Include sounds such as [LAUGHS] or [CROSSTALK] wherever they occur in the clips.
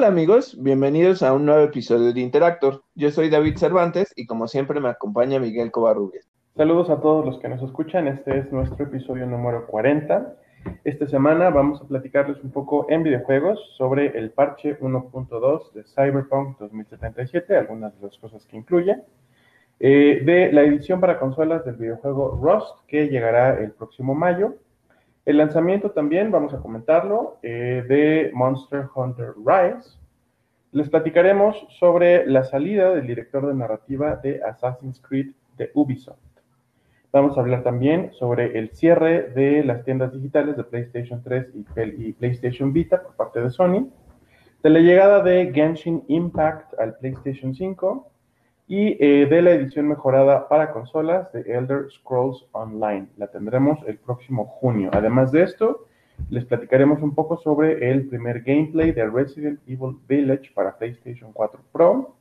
Hola amigos, bienvenidos a un nuevo episodio de Interactor. Yo soy David Cervantes y como siempre me acompaña Miguel Covarrubias. Saludos a todos los que nos escuchan, este es nuestro episodio número 40. Esta semana vamos a platicarles un poco en videojuegos sobre el parche 1.2 de Cyberpunk 2077, algunas de las cosas que incluye, eh, de la edición para consolas del videojuego Rust que llegará el próximo mayo, el lanzamiento también, vamos a comentarlo, eh, de Monster Hunter Rise. Les platicaremos sobre la salida del director de narrativa de Assassin's Creed de Ubisoft. Vamos a hablar también sobre el cierre de las tiendas digitales de PlayStation 3 y, PlayStation Vita por parte de Sony, de la llegada de Genshin Impact al PlayStation 5 y eh, de la edición mejorada para consolas de Elder Scrolls Online. La tendremos el próximo junio. Además de esto, les platicaremos un poco sobre el primer gameplay de Resident Evil Village para PlayStation 4 Pro.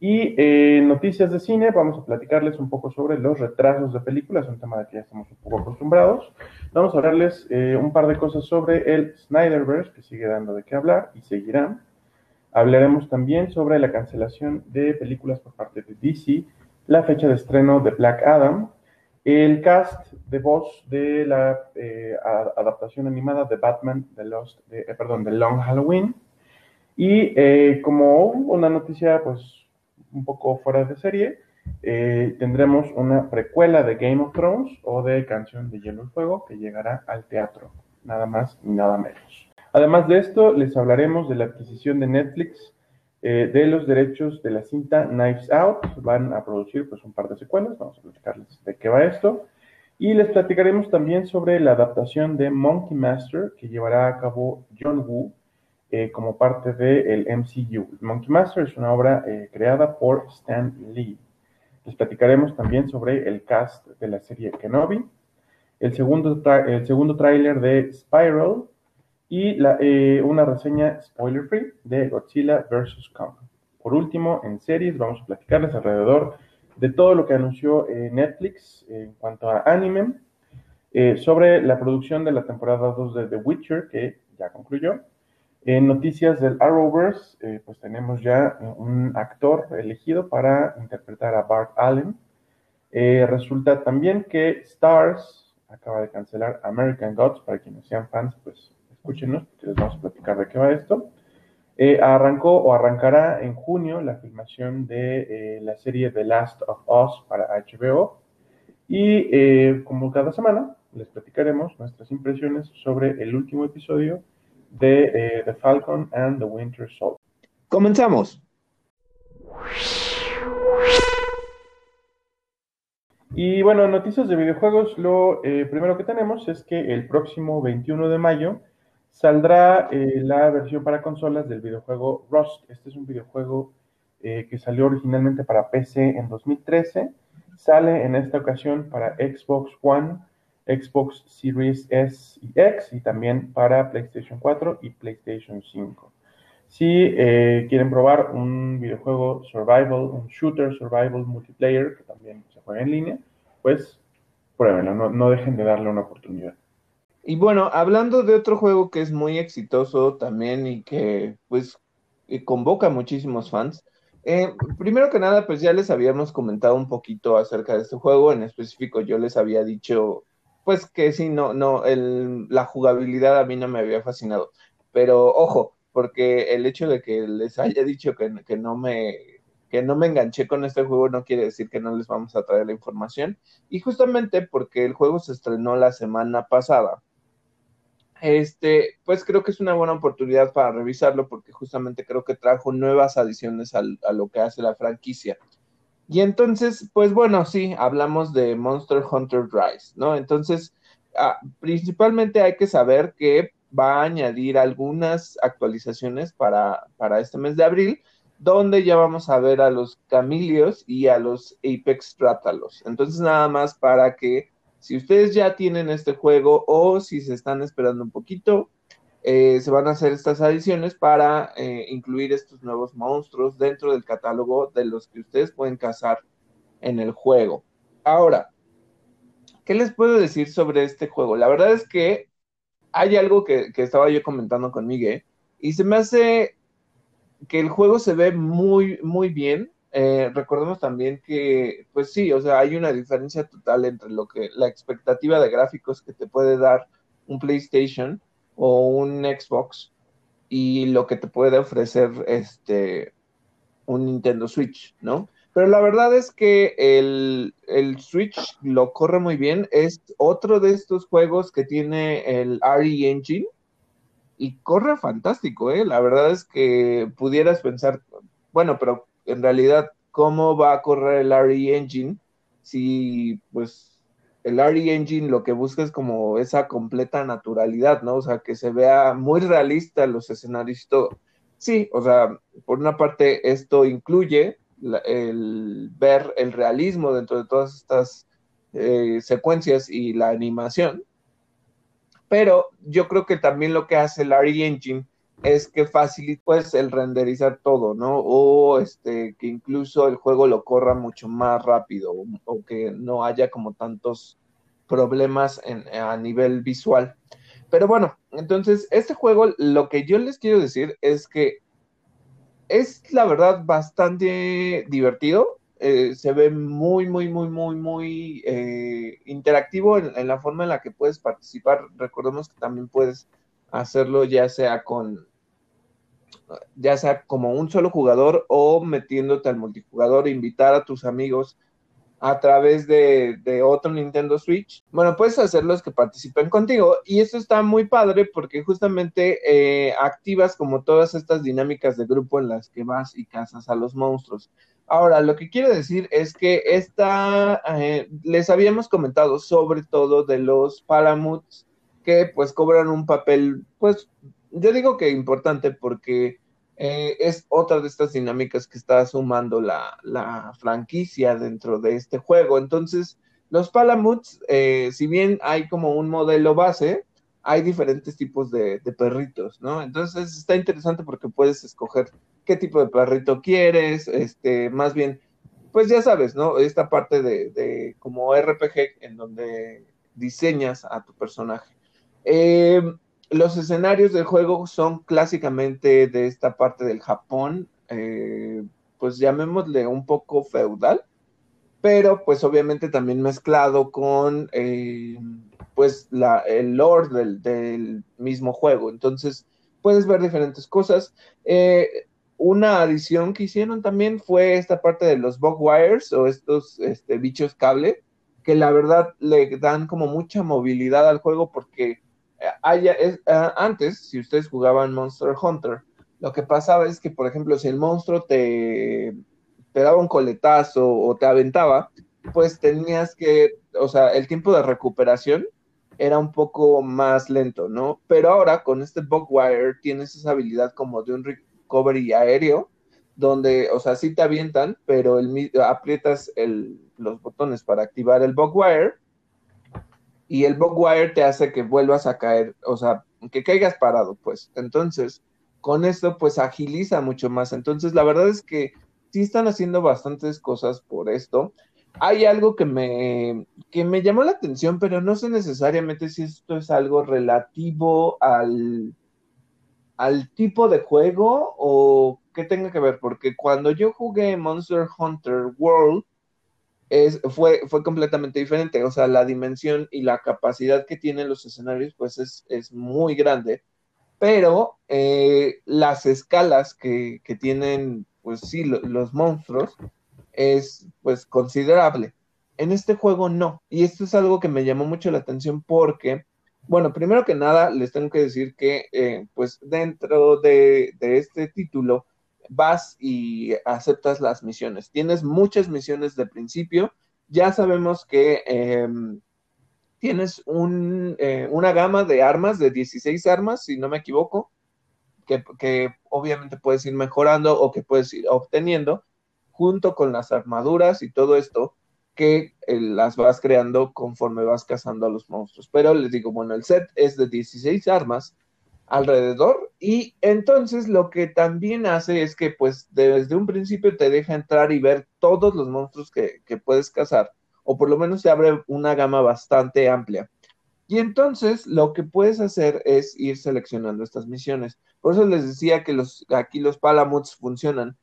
Y eh, noticias de cine, vamos a platicarles un poco sobre los retrasos de películas, un tema de que ya estamos un poco acostumbrados. Vamos a hablarles eh, un par de cosas sobre el Snyderverse, que sigue dando de qué hablar y seguirá. Hablaremos también sobre la cancelación de películas por parte de DC, la fecha de estreno de Black Adam, el cast de voz de la eh, adaptación animada de Batman, de Lost, eh, perdón, de Long Halloween, y eh, como una noticia pues un poco fuera de serie, tendremos una precuela de Game of Thrones o de Canción de Hielo y Fuego que llegará al teatro, nada más y nada menos. Además de esto, les hablaremos de la adquisición de Netflix eh, de los derechos de la cinta Knives Out. Van a producir pues un par de secuelas, vamos a platicarles de qué va esto. Y les platicaremos también sobre la adaptación de Monkey Master que llevará a cabo John Woo eh, como parte del MCU. Monkey Master es una obra eh, creada por Stan Lee. Les platicaremos también sobre el cast de la serie Kenobi, el segundo, el segundo tráiler de Spiral, y eh, una reseña spoiler free de Godzilla vs. Kong. Por último, en series vamos a platicarles alrededor de todo lo que anunció eh, Netflix en cuanto a anime, eh, sobre la producción de la temporada 2 de The Witcher, que ya concluyó. En noticias del Arrowverse, pues tenemos ya un actor elegido para interpretar a Bart Allen. resulta también que Stars acaba de cancelar American Gods, para quienes sean fans, pues escúchenos, porque les vamos a platicar de qué va esto. Eh, arrancó o arrancará en junio la filmación de eh, la serie The Last of Us para HBO. Y eh, como cada semana, les platicaremos nuestras impresiones sobre el último episodio de The Falcon and the Winter Soldier. Comenzamos. Y bueno, noticias de videojuegos, lo primero que tenemos es que el próximo 21 de mayo saldrá eh, la versión para consolas del videojuego Rust. Este es un videojuego eh, que salió originalmente para PC en 2013. Sale en esta ocasión para Xbox One, Xbox Series S y X y también para PlayStation 4 y PlayStation 5. Si eh, quieren probar un videojuego survival, un shooter survival multiplayer que también se juega en línea, pues pruébenlo, no dejen de darle una oportunidad. Y bueno, hablando de otro juego que es muy exitoso también y que pues eh, convoca muchísimos fans, eh, primero que nada, pues ya les habíamos comentado un poquito acerca de este juego, en específico yo les había dicho pues que sí, no, no, el, la jugabilidad a mí no me había fascinado, pero ojo, porque el hecho de que les haya [LAUGHS] dicho que no me que no me enganché con este juego no quiere decir que no les vamos a traer la información. Y justamente porque el juego se estrenó la semana pasada, este, pues creo que es una buena oportunidad para revisarlo porque justamente creo que trajo nuevas adiciones a lo que hace la franquicia. Y entonces, pues bueno, sí, hablamos de Monster Hunter Rise, ¿no? Entonces, ah, principalmente hay que saber que va a añadir algunas actualizaciones para, para este mes de abril, donde ya vamos a ver a los Camilios y a los Apex Rátalos. Entonces, nada más para que si ustedes ya tienen este juego o si se están esperando un poquito, eh, se van a hacer estas adiciones para eh, incluir estos nuevos monstruos dentro del catálogo de los que ustedes pueden cazar en el juego. Ahora, ¿qué les puedo decir sobre este juego? La verdad es que hay algo que, estaba yo comentando con Miguel y se me hace que el juego se ve muy, muy bien. Eh, recordemos también que, pues sí, o sea, hay una diferencia total entre lo que la expectativa de gráficos que te puede dar un PlayStation o un Xbox y lo que te puede ofrecer este un Nintendo Switch, ¿no? Pero la verdad es que el, el, Switch lo corre muy bien. Es otro de estos juegos que tiene el RE Engine y corre fantástico, ¿eh? La verdad es que pudieras pensar, bueno, pero en realidad, ¿cómo va a correr el RE Engine si, pues, el RE Engine lo que busca es como esa completa naturalidad, ¿no? O sea, que se vea muy realista los escenarios y todo. Sí, o sea, por una parte esto incluye el ver el realismo dentro de todas estas eh, secuencias y la animación, pero yo creo que también lo que hace el RE Engine es que facilita pues el renderizar todo, ¿no? O este que incluso el juego lo corra mucho más rápido o, que no haya como tantos problemas a nivel visual. Pero bueno, entonces este juego lo que yo les quiero decir es que es la verdad bastante divertido. Eh, se ve muy, muy, muy, muy, muy eh, interactivo en, la forma en la que puedes participar. Recordemos que también puedes hacerlo ya sea con, ya sea como un solo jugador o metiéndote al multijugador, invitar a tus amigos a través de, otro Nintendo Switch. Bueno, puedes hacerlos que participen contigo y eso está muy padre porque justamente eh, activas como todas estas dinámicas de grupo en las que vas y cazas a los monstruos. Ahora, lo que quiero decir es que esta, eh, les habíamos comentado sobre todo de los Palamuts que pues cobran un papel, pues yo digo que importante porque eh, es otra de estas dinámicas que está sumando la, franquicia dentro de este juego. Entonces, los Palamuts, eh, si bien hay como un modelo base, hay diferentes tipos de, perritos, ¿no? Entonces está interesante porque puedes escoger qué tipo de perrito quieres, este, más bien, pues ya sabes, ¿no? Esta parte de, de como RPG en donde diseñas a tu personaje. Eh, los escenarios del juego son clásicamente de esta parte del Japón, eh, pues llamémosle un poco feudal, pero pues obviamente también mezclado con eh, pues la, el lore del, mismo juego. Entonces puedes ver diferentes cosas. Eh, una adición que hicieron también fue esta parte de los wires o estos este, bichos cable, que la verdad le dan como mucha movilidad al juego porque eh, antes, si ustedes jugaban Monster Hunter, lo que pasaba es que, por ejemplo, si el monstruo te, daba un coletazo o te aventaba, pues tenías que, o sea, el tiempo de recuperación era un poco más lento, ¿no? Pero ahora con este Bugwire tienes esa habilidad como de un recovery aéreo, donde, o sea, sí te avientan, pero el, aprietas los botones para activar el Bugwire y el wire te hace que vuelvas a caer, o sea, que caigas parado, pues. Entonces, con esto, pues agiliza mucho más. Entonces, la verdad es que sí están haciendo bastantes cosas por esto. Hay algo que me, que me llamó la atención, pero no sé necesariamente si esto es algo relativo al, al tipo de juego o qué tenga que ver, porque cuando yo jugué Monster Hunter World, es, fue, fue completamente diferente. O sea, la dimensión y la capacidad que tienen los escenarios, pues es, muy grande. Pero eh, las escalas que, tienen, pues sí, los monstruos, es pues considerable. En este juego no. Y esto es algo que me llamó mucho la atención porque, bueno, primero que nada, les tengo que decir que, eh, pues dentro de, de este título, vas y aceptas las misiones. Tienes muchas misiones de principio. Ya sabemos que em, tienes eh, una gama de armas, de 16 armas, si no me equivoco, que, obviamente puedes ir mejorando o que puedes ir obteniendo, junto con las armaduras y todo esto, que eh, las vas creando conforme vas cazando a los monstruos. Pero les digo, bueno, el set es de 16 armas alrededor y entonces lo que también hace es que pues desde un principio te deja entrar y ver todos los monstruos que, puedes cazar o por lo menos te abre una gama bastante amplia. Y entonces lo que puedes hacer es ir seleccionando estas misiones. Por eso les decía que los, aquí los Palamuts funcionan,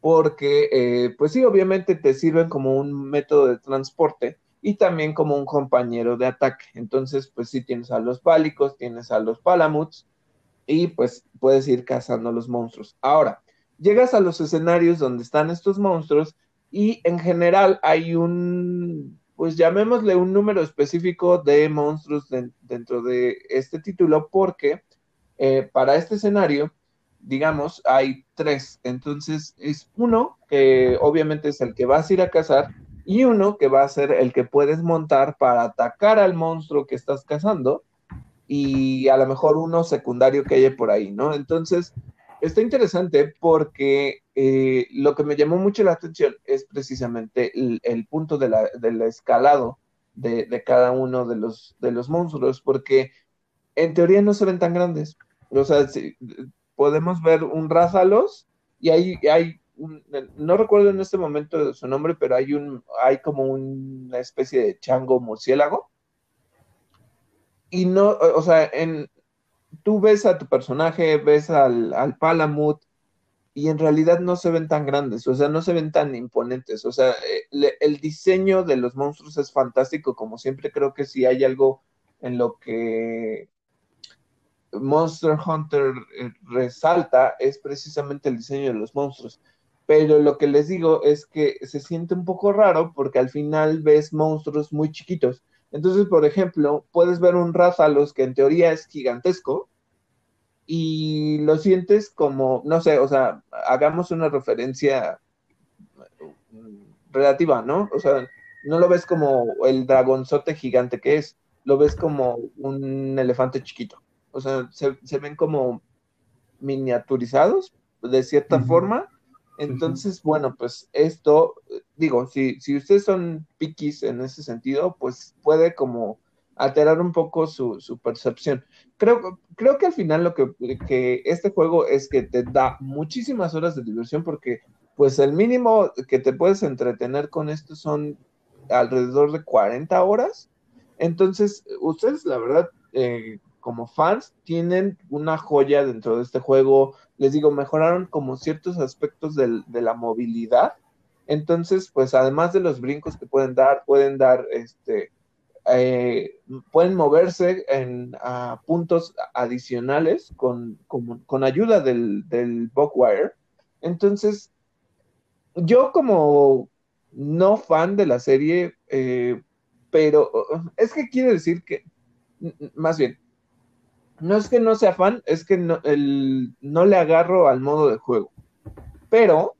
porque, eh, pues sí, obviamente te sirven como un método de transporte y también como un compañero de ataque. Entonces, pues sí, tienes a los pálicos, tienes a los Palamuts y pues puedes ir cazando los monstruos. Ahora, llegas a los escenarios donde están estos monstruos y en general hay un, pues llamémosle un número específico de monstruos dentro de este título porque eh, para este escenario, digamos, hay tres. Entonces es uno que obviamente es el que vas a ir a cazar y uno que va a ser el que puedes montar para atacar al monstruo que estás cazando y a lo mejor uno secundario que haya por ahí, ¿no? Entonces, está interesante porque eh, lo que me llamó mucho la atención es precisamente el, punto de la, del escalado de, cada uno de los, de los monstruos, porque en teoría no se ven tan grandes. O sea, podemos ver un Rázalos y hay, hay no recuerdo en este momento su nombre, pero hay un, hay como una especie de chango murciélago y no, o sea, en, tú ves a tu personaje, ves al, al Palamut, y en realidad no se ven tan grandes, o sea, no se ven tan imponentes, o sea, eh, el diseño de los monstruos es fantástico, como siempre creo que si hay algo en lo que Monster Hunter eh, resalta es precisamente el diseño de los monstruos. Pero lo que les digo es que se siente un poco raro porque al final ves monstruos muy chiquitos. Entonces, por ejemplo, puedes ver un Rázalos que en teoría es gigantesco y lo sientes como, no sé, o sea, hagamos una referencia relativa, ¿no? O sea, no lo ves como el dragonzote gigante que es, lo ves como un elefante chiquito. O sea, se, ven como miniaturizados de cierta forma entonces, bueno, pues esto, digo, si, si ustedes son piquis en ese sentido, pues puede como alterar un poco su, percepción. Creo, creo que al final lo que, que, este juego es que te da muchísimas horas de diversión porque pues el mínimo que te puedes entretener con esto son alrededor de 40 horas. Entonces, ustedes la verdad, eh, como fans, tienen una joya dentro de este juego les digo, mejoraron como ciertos aspectos de la movilidad. Entonces, pues además de los brincos que pueden dar, pueden dar, este, eh, pueden moverse en a puntos adicionales con, con, ayuda del, del. Entonces, yo como no fan de la serie, eh, pero es que quiere decir que, más bien, no es que no sea fan, es que no, le agarro al modo de juego. Pero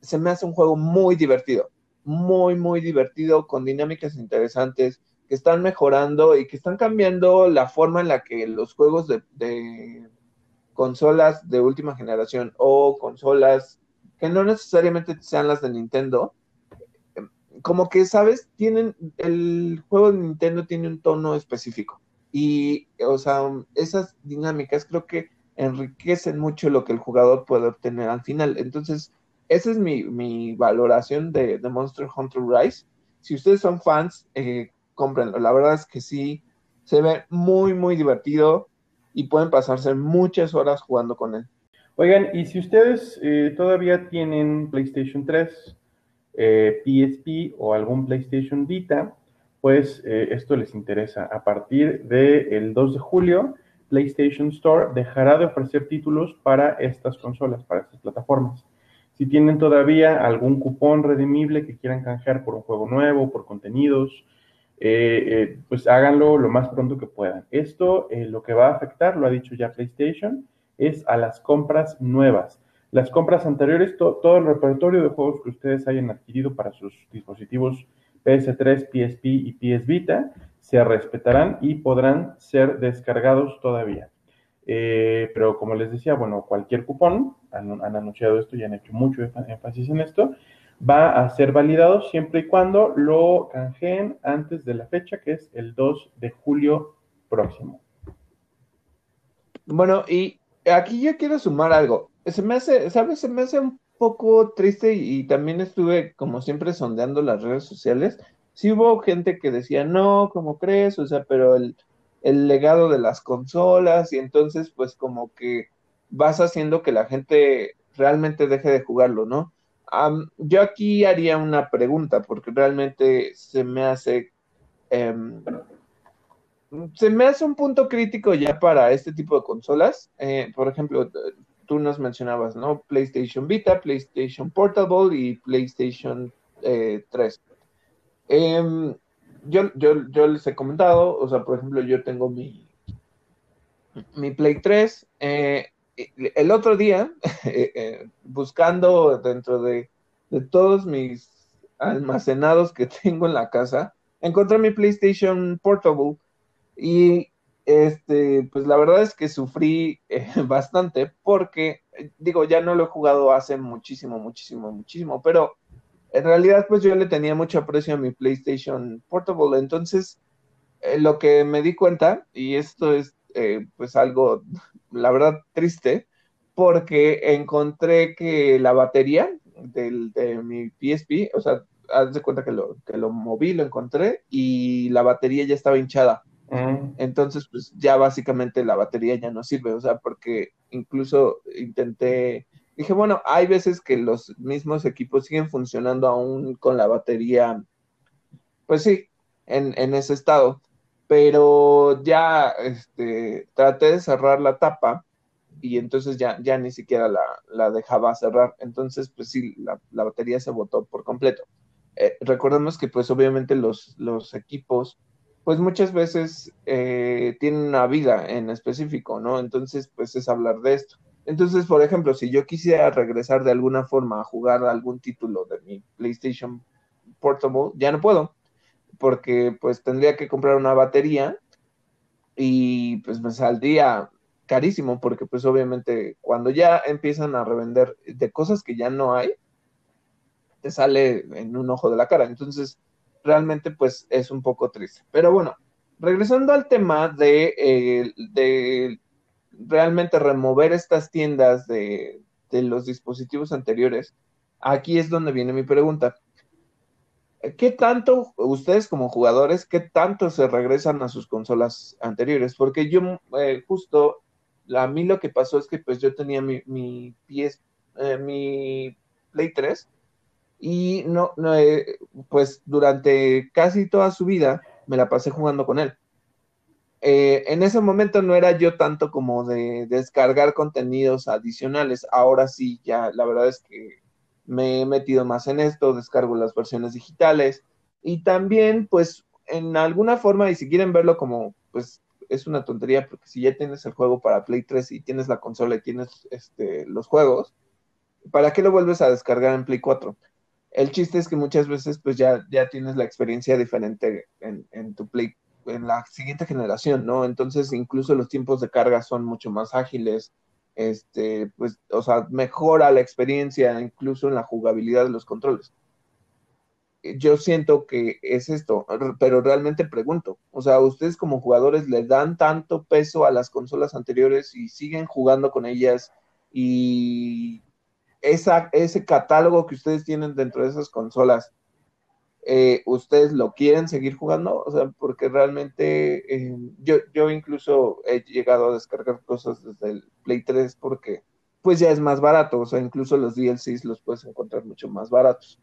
se me hace un juego muy divertido, muy, muy divertido, con dinámicas interesantes, que están mejorando y que están cambiando la forma en la que los juegos de, de consolas de última generación o consolas que no necesariamente sean las de Nintendo, como que, ¿sabes? Tienen, el juego de Nintendo tiene un tono específico y, o sea, esas dinámicas creo que enriquecen mucho lo que el jugador puede obtener al final. Entonces, esa es mi, valoración de, Monster Hunter Rise. Si ustedes son fans, eh, cómprenlo. La verdad es que sí, se ve muy, muy divertido y pueden pasarse muchas horas jugando con él. Oigan, y si ustedes eh, todavía tienen PlayStation 3, eh, PSP o algún PlayStation Vita, pues eh, esto les interesa. A partir del 2 de julio, PlayStation Store dejará de ofrecer títulos para estas consolas, para estas plataformas. Si tienen todavía algún cupón redimible que quieran canjear por un juego nuevo, por contenidos, eh, eh, pues háganlo lo más pronto que puedan. Esto lo que va a afectar, lo ha dicho ya PlayStation, es a las compras nuevas. Las compras anteriores, todo el repertorio de juegos que ustedes hayan adquirido para sus dispositivos PS3, PSP y PS Vita se respetarán y podrán ser descargados todavía. Eh, pero como les decía, bueno, cualquier cupón, han, anunciado esto y han hecho mucho énfasis en esto, va a ser validado siempre y cuando lo canjeen antes de la fecha, que es el 2 de julio próximo. Bueno, y aquí yo quiero sumar algo. Se me hace, ¿sabes? Se me hace un poco triste y, también estuve como siempre sondeando las redes sociales. Sí hubo gente que decía, no, ¿cómo crees? O sea, pero el, legado de las consolas y entonces pues como que vas haciendo que la gente realmente deje de jugarlo, ¿no? yo aquí haría una pregunta, porque realmente se me hace... Em, se me hace un punto crítico ya para este tipo de consolas. Eh, por ejemplo, tú nos mencionabas, ¿no? PlayStation Vita, PlayStation Portable y PlayStation 3. Eh, em, yo, les he comentado, o sea, por ejemplo, yo tengo mi, mi Play 3. Eh, el otro día, [LAUGHS] eh, buscando dentro de, de, todos mis almacenados que [LAUGHS] tengo en la casa, encontré mi PlayStation Portable y este, pues la verdad es que sufrí eh, [LAUGHS] bastante porque, digo, ya no lo he jugado hace muchísimo, muchísimo, muchísimo, pero en realidad pues yo le tenía mucho aprecio a mi PlayStation Portable, entonces eh, lo que me di cuenta, y esto es eh, pues algo, [LAUGHS] la verdad, triste, porque encontré que la batería del, de mi PSP, o sea, haz de cuenta que lo, que lo moví, lo encontré y la batería ya estaba hinchada. Entonces, pues ya básicamente la batería ya no sirve, o sea, porque incluso intenté, dije, bueno, hay veces que los mismos equipos siguen funcionando aún con la batería, pues sí, en, en ese estado, pero ya este, traté de cerrar la tapa y entonces ya, ya ni siquiera la, la dejaba cerrar, entonces, pues sí, la, la batería se botó por completo. Eh, recordemos que pues obviamente los, los equipos pues muchas veces eh, tienen una vida en específico, ¿no? Entonces, pues es hablar de esto. Entonces, por ejemplo, si yo quisiera regresar de alguna forma a jugar algún título de mi PlayStation Portable, ya no puedo, porque pues tendría que comprar una batería y pues me saldría carísimo, porque pues obviamente cuando ya empiezan a revender de cosas que ya no hay, te sale en un ojo de la cara. Entonces, realmente pues es un poco triste. Pero bueno, regresando al tema de, eh, de realmente remover estas tiendas de, de, los dispositivos anteriores, aquí es donde viene mi pregunta. ¿Qué tanto ustedes como jugadores, qué tanto se regresan a sus consolas anteriores? Porque yo eh, justo, a mí lo que pasó es que pues yo tenía mi, mi, eh, mi Play 3 y no, no eh, pues durante casi toda su vida me la pasé jugando con él. Eh, en ese momento no era yo tanto como de descargar contenidos adicionales, ahora sí, ya la verdad es que me he metido más en esto, descargo las versiones digitales y también pues en alguna forma, y si quieren verlo como pues es una tontería, porque si ya tienes el juego para Play 3 y tienes la consola y tienes este, los juegos, ¿para qué lo vuelves a descargar en Play 4? El chiste es que muchas veces pues ya, ya tienes la experiencia diferente en, en tu Play, en la siguiente generación, ¿no? Entonces incluso los tiempos de carga son mucho más ágiles, este, pues, o sea, mejora la experiencia incluso en la jugabilidad de los controles. Yo siento que es esto, pero realmente pregunto, o sea, ¿ustedes como jugadores le dan tanto peso a las consolas anteriores y siguen jugando con ellas y esa, ese catálogo que ustedes tienen dentro de esas consolas, eh, ¿ustedes lo quieren seguir jugando? O sea, porque realmente eh, yo, yo incluso he llegado a descargar cosas desde el Play 3 porque pues ya es más barato, o sea, incluso los DLCs los puedes encontrar mucho más baratos.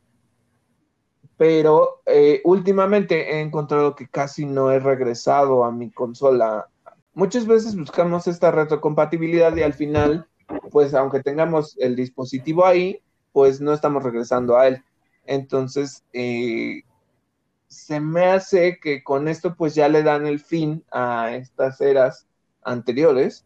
Pero eh, últimamente he encontrado que casi no he regresado a mi consola. Muchas veces buscamos esta retrocompatibilidad y al final pues aunque tengamos el dispositivo ahí, pues no estamos regresando a él. Entonces, eh, se me hace que con esto pues ya le dan el fin a estas eras anteriores.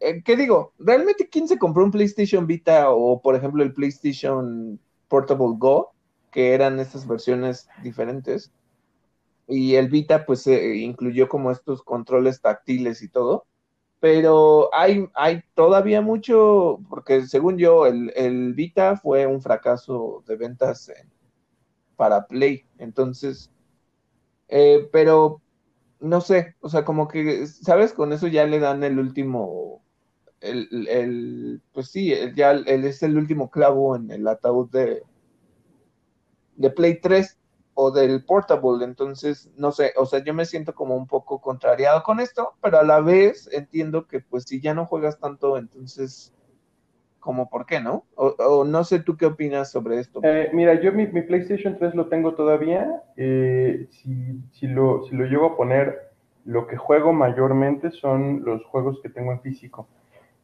Eh, ¿Qué digo? ¿Realmente quién se compró un PlayStation Vita o por ejemplo el PlayStation Portable Go? Que eran estas versiones diferentes. Y el Vita pues se incluyó como estos controles táctiles y todo pero hay, hay todavía mucho, porque según yo, el, el Vita fue un fracaso de ventas para Play, entonces, eh, pero no sé, o sea, como que, ¿sabes? Con eso ya le dan el último, el, el pues sí, ya el, es el último clavo en el ataúd de, de Play 3. O del portable. Entonces, no sé, o sea, yo me siento como un poco contrariado con esto, pero a la vez entiendo que pues si ya no juegas tanto, entonces, como por qué, ¿no? O, no sé tú qué opinas sobre esto. Eh, mira, yo mi, PlayStation 3 lo tengo todavía. Eh, si, si, lo, si lo llego a poner, lo que juego mayormente son los juegos que tengo en físico.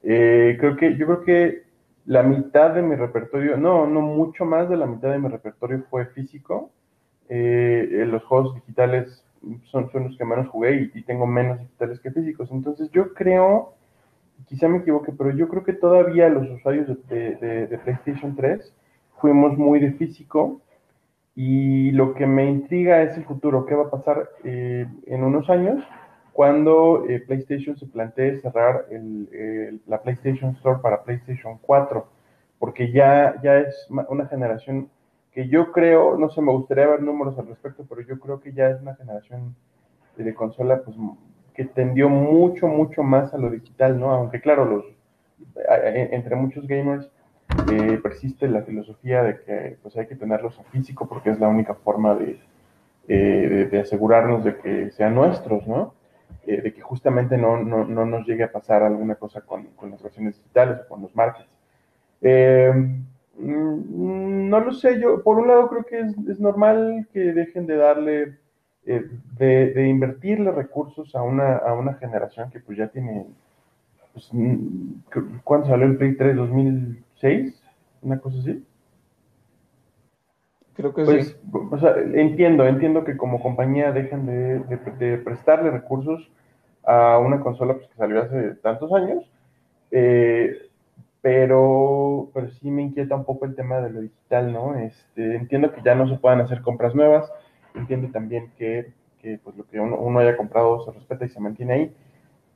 Eh, creo que, yo creo que la mitad de mi repertorio, no, no mucho más de la mitad de mi repertorio fue físico. Eh, los juegos digitales son, los que menos jugué y, tengo menos digitales que físicos. Entonces yo creo, quizá me equivoque, pero yo creo que todavía los usuarios de, PlayStation 3 fuimos muy de físico y lo que me intriga es el futuro, qué va a pasar eh, en unos años cuando eh, PlayStation se plantee cerrar la PlayStation Store para PlayStation 4, porque ya, ya es una generación que yo creo, no sé, me gustaría ver números al respecto, pero yo creo que ya es una generación de consola pues, que tendió mucho, mucho más a lo digital, ¿no? Aunque claro, los, entre muchos gamers eh, persiste la filosofía de que pues hay que tenerlos en físico porque es la única forma de, eh, de asegurarnos de que sean nuestros, ¿no? Eh, de que justamente no, no, no, nos llegue a pasar alguna cosa con, con las versiones digitales o con los markets. Mm, no lo sé, yo por un lado creo que es, es normal que dejen de darle, eh, de, de, invertirle recursos a una, a una generación que pues ya tiene, pues, mm, ¿cuándo salió el Play 3? ¿2006? ¿Una cosa así? Creo que pues, sí. O sea, entiendo, entiendo que como compañía dejen de, de, prestarle recursos a una consola pues, que salió hace tantos años, eh, pero, pero sí me inquieta un poco el tema de lo digital, ¿no? Este, entiendo que ya no se puedan hacer compras nuevas, entiendo también que, que pues, lo que uno, haya comprado se respeta y se mantiene ahí,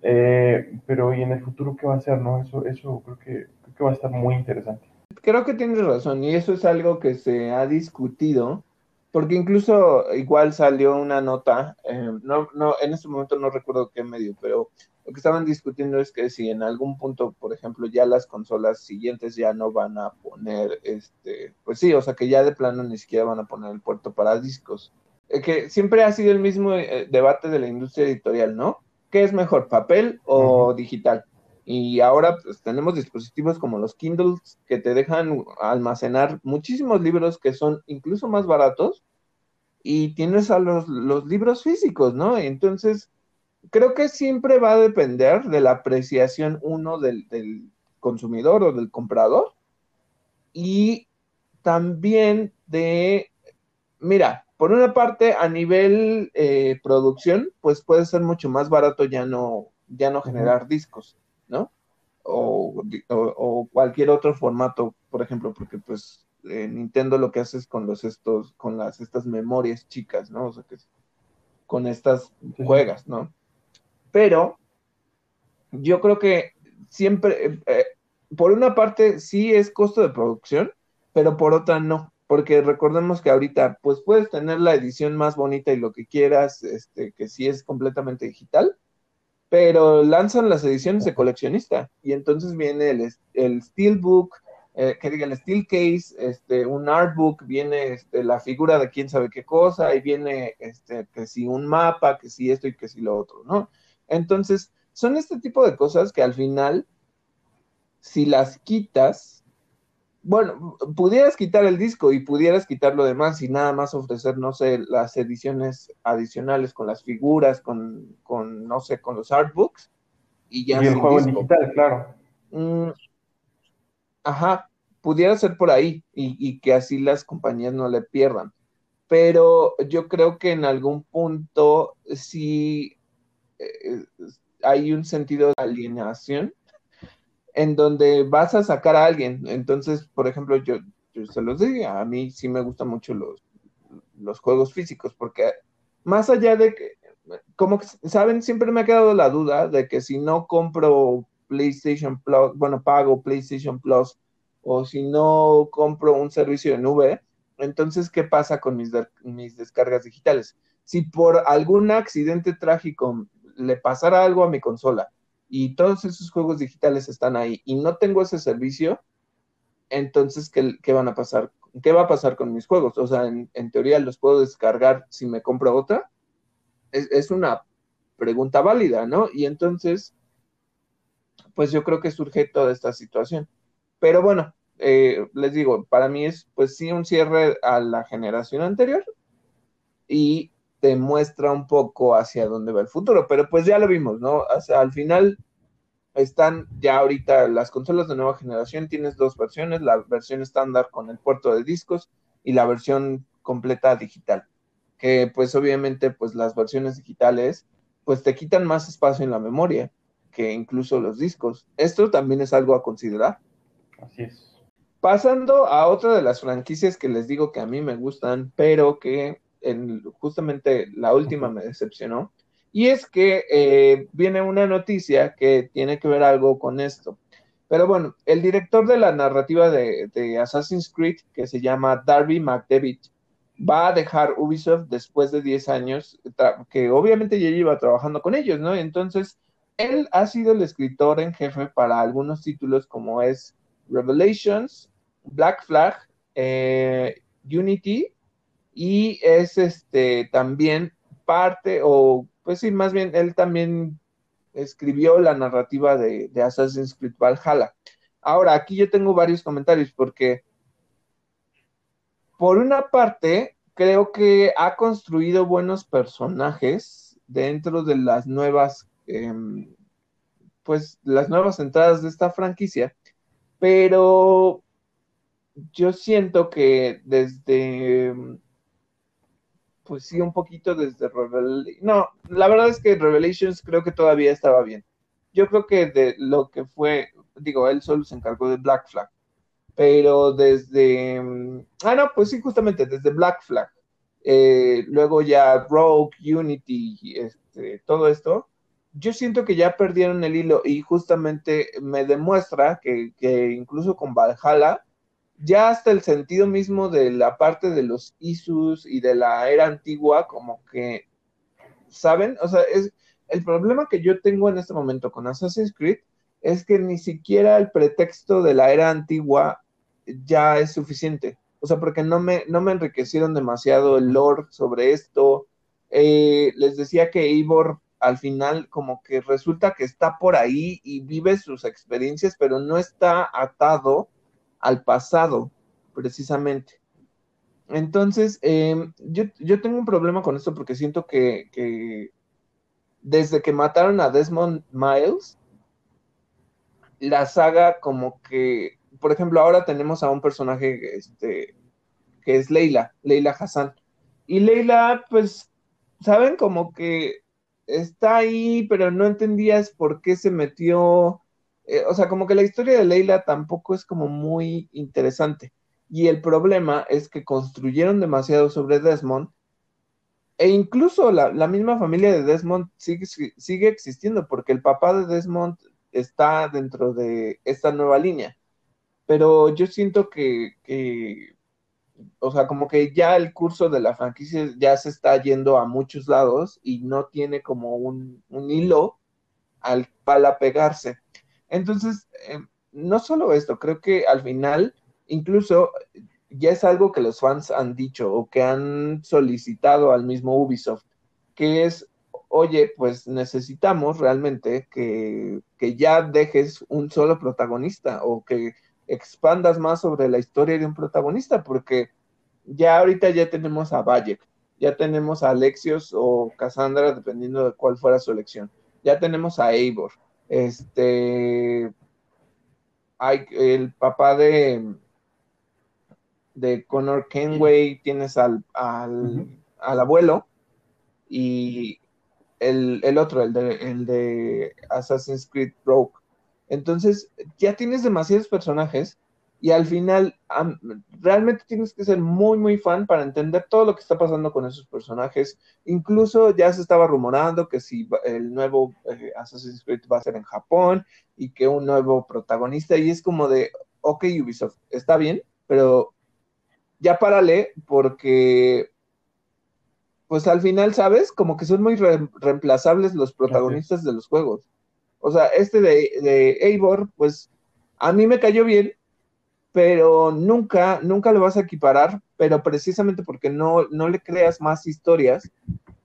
eh, pero ¿y en el futuro qué va a ser, no? Eso, eso creo que, creo que va a estar muy interesante creo que tienes razón y eso es algo que se ha discutido, porque incluso igual salió una nota, eh, no, no, en este momento no recuerdo qué medio, pero lo que estaban discutiendo es que si en algún punto, por ejemplo, ya las consolas siguientes ya no van a poner, este, pues sí, o sea que ya de plano ni siquiera van a poner el puerto para discos, eh, que siempre ha sido el mismo eh, debate de la industria editorial, ¿no? ¿Qué es mejor, papel o digital? Y ahora pues, tenemos dispositivos como los Kindles que te dejan almacenar muchísimos libros que son incluso más baratos y tienes a los, libros físicos, ¿no? Entonces, creo que siempre va a depender de la apreciación uno del, consumidor o del comprador y también de, mira, por una parte, a nivel eh, producción, pues puede ser mucho más barato ya no, ya no generar discos. ¿no? O, cualquier otro formato, por ejemplo, porque pues eh, Nintendo lo que hace es con los estos, con las estas memorias chicas, ¿no? O sea que con estas juegas, ¿no? Pero yo creo que siempre, eh, eh, por una parte sí es costo de producción, pero por otra no, porque recordemos que ahorita pues puedes tener la edición más bonita y lo que quieras, este, que sí es completamente digital, pero lanzan las ediciones de coleccionista y entonces viene el, el Steelbook, eh, que diga el Steel Case, este, un Artbook, viene este, la figura de quién sabe qué cosa, y viene este, que si un mapa, que si esto y que si lo otro, ¿no? Entonces, son este tipo de cosas que al final, si las quitas, bueno, pudieras quitar el disco y pudieras quitar lo demás y nada más ofrecer, no sé, las ediciones adicionales con las figuras, con, con no sé, con los artbooks y ya. Y el juego digital, claro. Mm, ajá, pudiera ser por ahí y, y, que así las compañías no le pierdan. Pero yo creo que en algún punto sí eh, hay un sentido de alienación en donde vas a sacar a alguien. Entonces, por ejemplo, yo, se los digo, a mí sí me gustan mucho los, los juegos físicos, porque más allá de que, como saben, siempre me ha quedado la duda de que si no compro PlayStation Plus, bueno, pago PlayStation Plus, o si no compro un servicio de nube, entonces, ¿qué pasa con mis, mis descargas digitales? Si por algún accidente trágico le pasara algo a mi consola, y todos esos juegos digitales están ahí y no tengo ese servicio, entonces, ¿qué, van a pasar ¿qué va a pasar con mis juegos? O sea, en, teoría los puedo descargar si me compro otra. Es, una pregunta válida, ¿no? Y entonces, pues yo creo que surge toda esta situación. Pero bueno, eh, les digo, para mí es pues sí un cierre a la generación anterior y te muestra un poco hacia dónde va el futuro, pero pues ya lo vimos, ¿no? al final están ya ahorita las consolas de nueva generación, tienes dos versiones, la versión estándar con el puerto de discos y la versión completa digital, que pues obviamente pues las versiones digitales pues te quitan más espacio en la memoria que incluso los discos. Esto también es algo a considerar. Así es. Pasando a otra de las franquicias que les digo que a mí me gustan, pero que en, justamente la última me decepcionó, y es que eh, viene una noticia que tiene que ver algo con esto. Pero bueno, el director de la narrativa de, Assassin's Creed, que se llama Darby McDevitt, va a dejar Ubisoft después de 10 años, que obviamente ya lleva trabajando con ellos, ¿no? Entonces, él ha sido el escritor en jefe para algunos títulos como es Revelations, Black Flag, eh, Unity, y es este también parte o pues sí, más bien él también escribió la narrativa de, Assassin's Creed Valhalla. Ahora, aquí yo tengo varios comentarios porque, por una parte, creo que ha construido buenos personajes dentro de las nuevas, em, pues, las nuevas entradas de esta franquicia, pero yo siento que desde pues sí, un poquito desde Revelations. No, la verdad es que Revelations creo que todavía estaba bien. Yo creo que de lo que fue, digo, él solo se encargó de Black Flag, pero desde, mm, ah, no, pues sí, justamente desde Black Flag, eh, luego ya Rogue, Unity, este, todo esto, yo siento que ya perdieron el hilo y justamente me demuestra que, que incluso con Valhalla, ya hasta el sentido mismo de la parte de los ISUS y de la era antigua, como que, ¿saben? O sea, es el problema que yo tengo en este momento con Assassin's Creed es que ni siquiera el pretexto de la era antigua ya es suficiente. O sea, porque no me, no me enriquecieron demasiado el lore sobre esto. Eh, les decía que Eivor al final como que resulta que está por ahí y vive sus experiencias, pero no está atado al pasado, precisamente. Entonces, em, yo, tengo un problema con esto porque siento que, desde que mataron a Desmond Miles, la saga como que, por ejemplo, ahora tenemos a un personaje este, que es Leila, Leila Hassan. Y Leila, pues, saben, como que está ahí, pero no entendías por qué se metió eh, o sea, como que la historia de Leila tampoco es como muy interesante. Y el problema es que construyeron demasiado sobre Desmond e incluso la, misma familia de Desmond sigue, sigue, existiendo porque el papá de Desmond está dentro de esta nueva línea. Pero yo siento que, que, o sea, como que ya el curso de la franquicia ya se está yendo a muchos lados y no tiene como un, un hilo al para pegarse. Entonces, eh, no solo esto, creo que al final, incluso ya es algo que los fans han dicho o que han solicitado al mismo Ubisoft, que es, oye, pues necesitamos realmente que, ya dejes un solo protagonista o que expandas más sobre la historia de un protagonista, porque ya ahorita ya tenemos a Bayek, ya tenemos a Alexios o Cassandra, dependiendo de cuál fuera su elección, ya tenemos a Eivor, este, hay el papá de, de Connor Kenway, tienes al, al, abuelo y el, el, otro, el de, el de Assassin's Creed Rogue. Entonces, ya tienes demasiados personajes y al final realmente tienes que ser muy, muy fan para entender todo lo que está pasando con esos personajes. Incluso ya se estaba rumorando que si el nuevo eh, Assassin's Creed va a ser en Japón y que un nuevo protagonista, y es como de, ok Ubisoft, está bien, pero ya párale porque pues al final, ¿sabes? Como que son muy reemplazables los protagonistas de los juegos. O sea, este de, de Eivor, pues a mí me cayó bien, pero nunca, nunca lo vas a equiparar, pero precisamente porque no, no le creas más historias,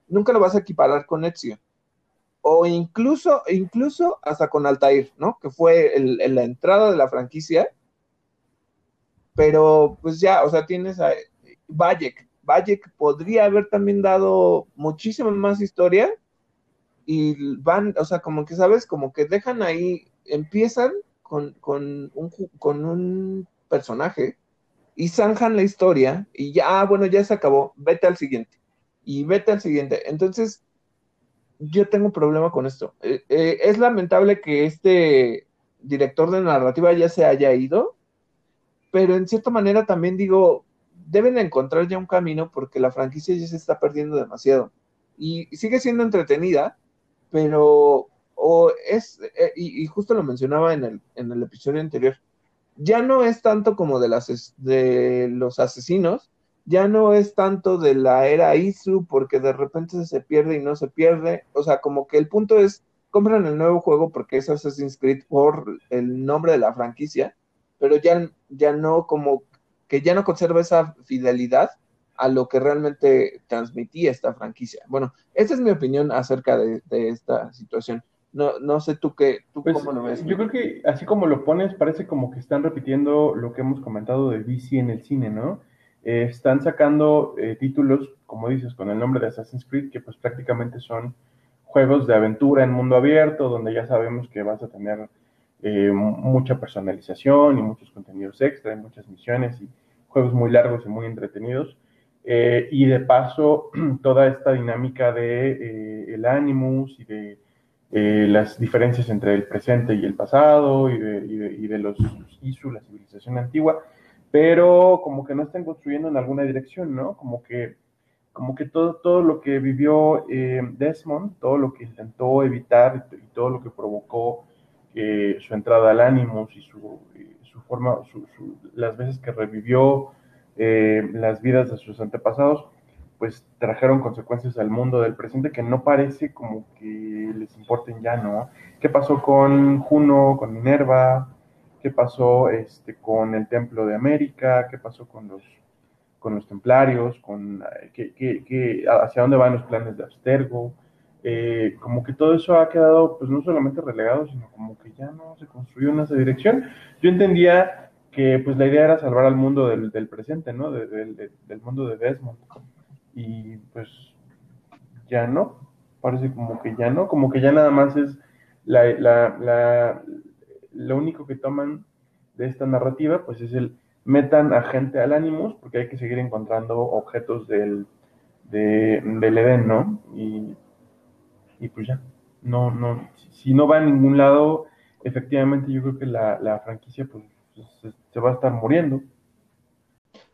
nunca lo vas a equiparar con Ezio. O incluso, incluso hasta con Altair, ¿no? Que fue la entrada de la franquicia. Pero pues ya, o sea, tienes a Bayek. Bayek podría haber también dado muchísima más historia. Y van, o sea, como que, ¿sabes? Como que dejan ahí, empiezan con, con, un, con un personaje y zanjan la historia y ya, ah, bueno, ya se acabó, vete al siguiente y vete al siguiente. Entonces, yo tengo un problema con esto. Eh, eh, es lamentable que este director de narrativa ya se haya ido, pero en cierta manera también digo, deben encontrar ya un camino porque la franquicia ya se está perdiendo demasiado. Y sigue siendo entretenida, pero o es, eh, y, y, justo lo mencionaba en el, en el episodio anterior, ya no es tanto como de, las, de los asesinos, ya no es tanto de la era Isu, porque de repente se pierde y no se pierde. O sea, como que el punto es, compran el nuevo juego porque es Assassin's Creed por el nombre de la franquicia, pero ya, ya no como que ya no conserva esa fidelidad a lo que realmente transmitía esta franquicia. Bueno, esa es mi opinión acerca de esta situación. No, no sé tú qué, tú pues, cómo lo ves. Yo creo que así como lo pones, parece como que están repitiendo lo que hemos comentado de DC en el cine, ¿no? Eh, están sacando eh, títulos, como dices, con el nombre de Assassin's Creed, que pues prácticamente son juegos de aventura en mundo abierto, donde ya sabemos que vas a tener eh, mucha personalización y muchos contenidos extra, y muchas misiones y juegos muy largos y muy entretenidos. y de paso, [CLEARS THROAT] toda esta dinámica de el Animus y de eh, las diferencias entre el presente y el pasado y de, y de, los ISU, la civilización antigua, pero como que no están construyendo en alguna dirección, ¿no? Como que, como que todo, todo lo que vivió eh, Desmond, todo lo que intentó evitar y, todo lo que provocó eh, su entrada al ánimo y su, su forma, las veces que revivió las vidas de sus antepasados, pues trajeron consecuencias al mundo del presente que no parece como que les importen ya, ¿no? ¿Qué pasó con Juno, con Minerva? ¿Qué pasó este, con el Templo de América? ¿Qué pasó con los, con los templarios? Con, ¿qué, hacia dónde van los planes de Abstergo? Eh, como que todo eso ha quedado, pues no solamente relegado, sino como que ya no se construyó en esa dirección. Yo entendía que pues la idea era salvar al mundo del, presente, ¿no? del mundo de Desmond y pues ya no, parece como que ya no, como que ya nada más es la, la, la, lo único que toman de esta narrativa, pues es el metan a gente al Animus, porque hay que seguir encontrando objetos del, de, del Edén, ¿no? Y, y, pues ya, no, no, si no va a ningún lado, efectivamente yo creo que la, franquicia pues se va a estar muriendo.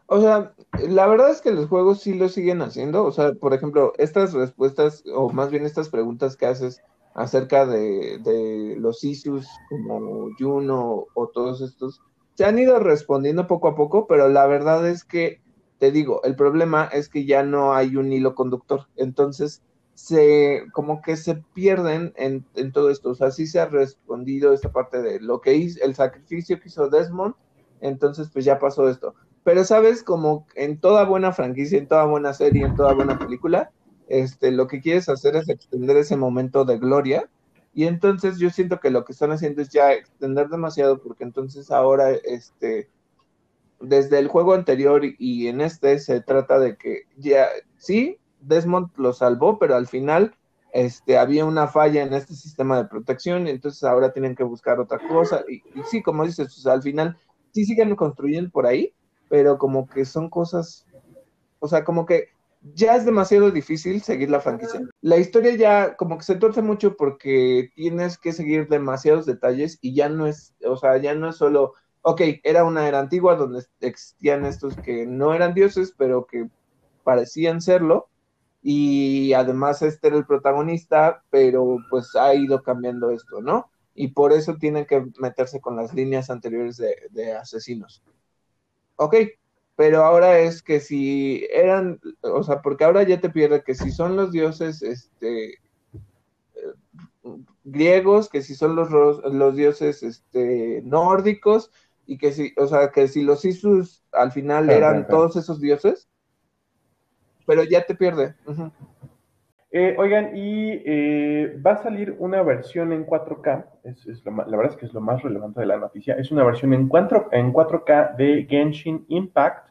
O sea, la verdad es que los juegos sí lo siguen haciendo. O sea, por ejemplo, estas respuestas, o más bien estas preguntas que haces acerca de, los issues como Juno o todos estos, se han ido respondiendo poco a poco, pero la verdad es que, te digo, el problema es que ya no hay un hilo conductor. Entonces, se como que se pierden en, en todo esto. O sea, sí se ha respondido esta parte de lo que hizo, el sacrificio que hizo Desmond, entonces pues ya pasó esto pero sabes, como en toda buena franquicia, en toda buena serie, en toda buena película, este, lo que quieres hacer es extender ese momento de gloria. Y entonces yo siento que lo que están haciendo es ya extender demasiado, porque entonces ahora, este, desde el juego anterior y en este se trata de que ya, sí, Desmond lo salvó, pero al final este, había una falla en este sistema de protección, entonces ahora tienen que buscar otra cosa. Y sí, como dices, al final sí siguen construyendo por ahí, pero como que son cosas, o sea, como que ya es demasiado difícil seguir la franquicia. La historia ya como que se torce mucho porque tienes que seguir demasiados detalles y ya no es, o sea, ya no es solo, ok, era una era antigua donde existían estos que no eran dioses, pero que parecían serlo. Y además este era el protagonista, pero pues ha ido cambiando esto, ¿no? Y por eso tienen que meterse con las líneas anteriores de, de asesinos ok, pero ahora es que si eran, o sea, porque ahora ya te pierde que si son los dioses, este, griegos, que si son los, los dioses, este, nórdicos, y que si, o sea, que si los Isus al final eran todos esos dioses, pero ya te pierde. Eh, oigan, y eh, va a salir una versión en 4K, es, la verdad es que es lo más relevante de la noticia, es una versión en, 4, en 4K de Genshin Impact,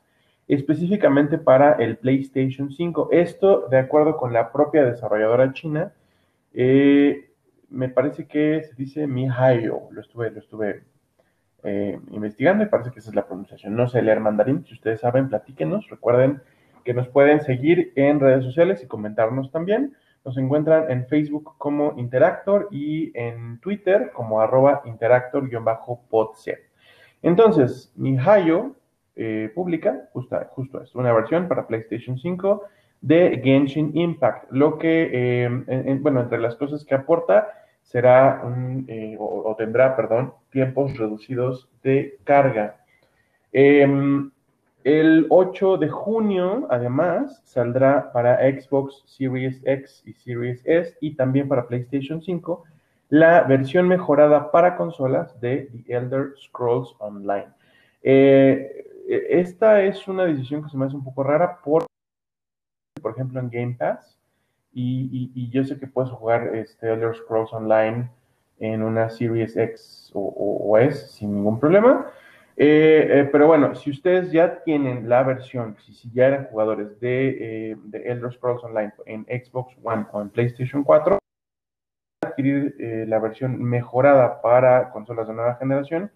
específicamente para el PlayStation 5. Esto, de acuerdo con la propia desarrolladora china, eh, me parece que se dice Mihayo, lo estuve, lo estuve eh, investigando y parece que esa es la pronunciación. No sé leer mandarín, si ustedes saben, platíquenos. Recuerden que nos pueden seguir en redes sociales y comentarnos también. Nos encuentran en Facebook como Interactor y en Twitter como arroba interactor-podset. Entonces, Mihayo eh, publica justo, justo esto, una versión para PlayStation 5 de Genshin Impact. Lo que, eh, bueno, entre las cosas que aporta será un, eh, o, tendrá, perdón, tiempos reducidos de carga. El 8 de junio, además, saldrá para Xbox Series X y Series S y también para PlayStation 5 la versión mejorada para consolas de The Elder Scrolls Online. Eh, esta es una decisión que se me hace un poco rara por, por ejemplo, en Game Pass y, yo sé que puedes jugar este Elder Scrolls Online en una Series X o, S sin ningún problema. Eh, eh, pero bueno, si ustedes ya tienen la versión, si, ya eran jugadores de, eh, de, Elder Scrolls Online en Xbox One o en PlayStation 4, adquirir la versión mejorada para consolas de nueva generación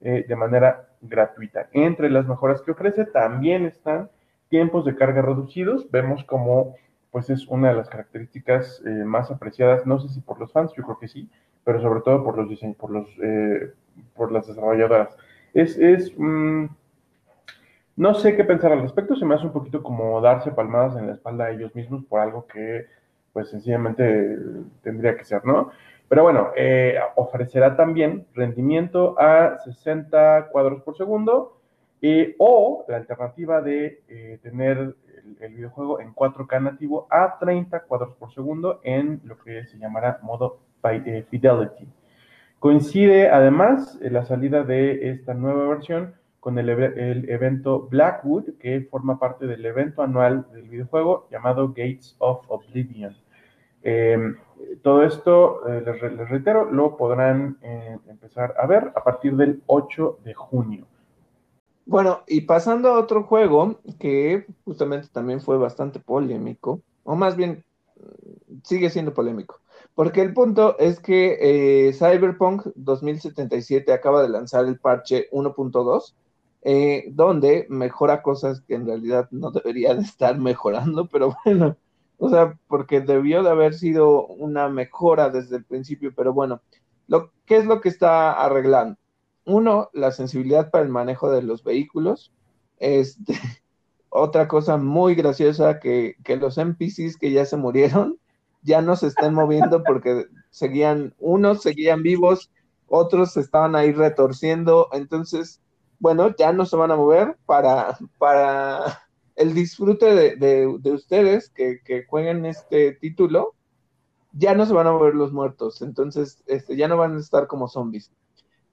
de manera gratuita. Entre las mejoras que ofrece también están tiempos de carga reducidos. Vemos como pues es una de las características eh, más apreciadas, no sé si por los fans, yo creo que sí, pero sobre todo por los diseños, por los, eh, por las desarrolladoras. Es, es mm, no sé qué pensar al respecto, se me hace un poquito como darse palmadas en la espalda a ellos mismos por algo que, pues sencillamente tendría que ser, ¿no? Pero bueno, eh, ofrecerá también rendimiento a 60 cuadros por segundo o la alternativa de tener el, videojuego en 4K nativo a 30 cuadros por segundo en lo que se llamará modo eh, Fidelity. Coincide además la salida de esta nueva versión con el, evento Blackwood, que forma parte del evento anual del videojuego llamado Gates of Oblivion. Em, todo esto, eh, les, reitero, lo podrán eh, empezar a ver a partir del 8 de junio. Bueno, y pasando a otro juego que justamente también fue bastante polémico, o más bien sigue siendo polémico, porque el punto es que eh, Cyberpunk 2077 acaba de lanzar el parche 1.2, eh, donde mejora cosas que en realidad no debería de estar mejorando, pero bueno, o sea, porque debió de haber sido una mejora desde el principio, pero bueno, lo, ¿qué es lo que está arreglando? uno, la sensibilidad para el manejo de los vehículos. Este, [LAUGHS] otra cosa muy graciosa que, los NPCs que ya se murieron ya no se están moviendo porque seguían, unos seguían vivos, otros estaban ahí retorciendo, entonces, bueno, ya no se van a mover para, para el disfrute de, ustedes que, que, jueguen este título, ya no se van a mover los muertos, entonces este, ya no van a estar como zombies.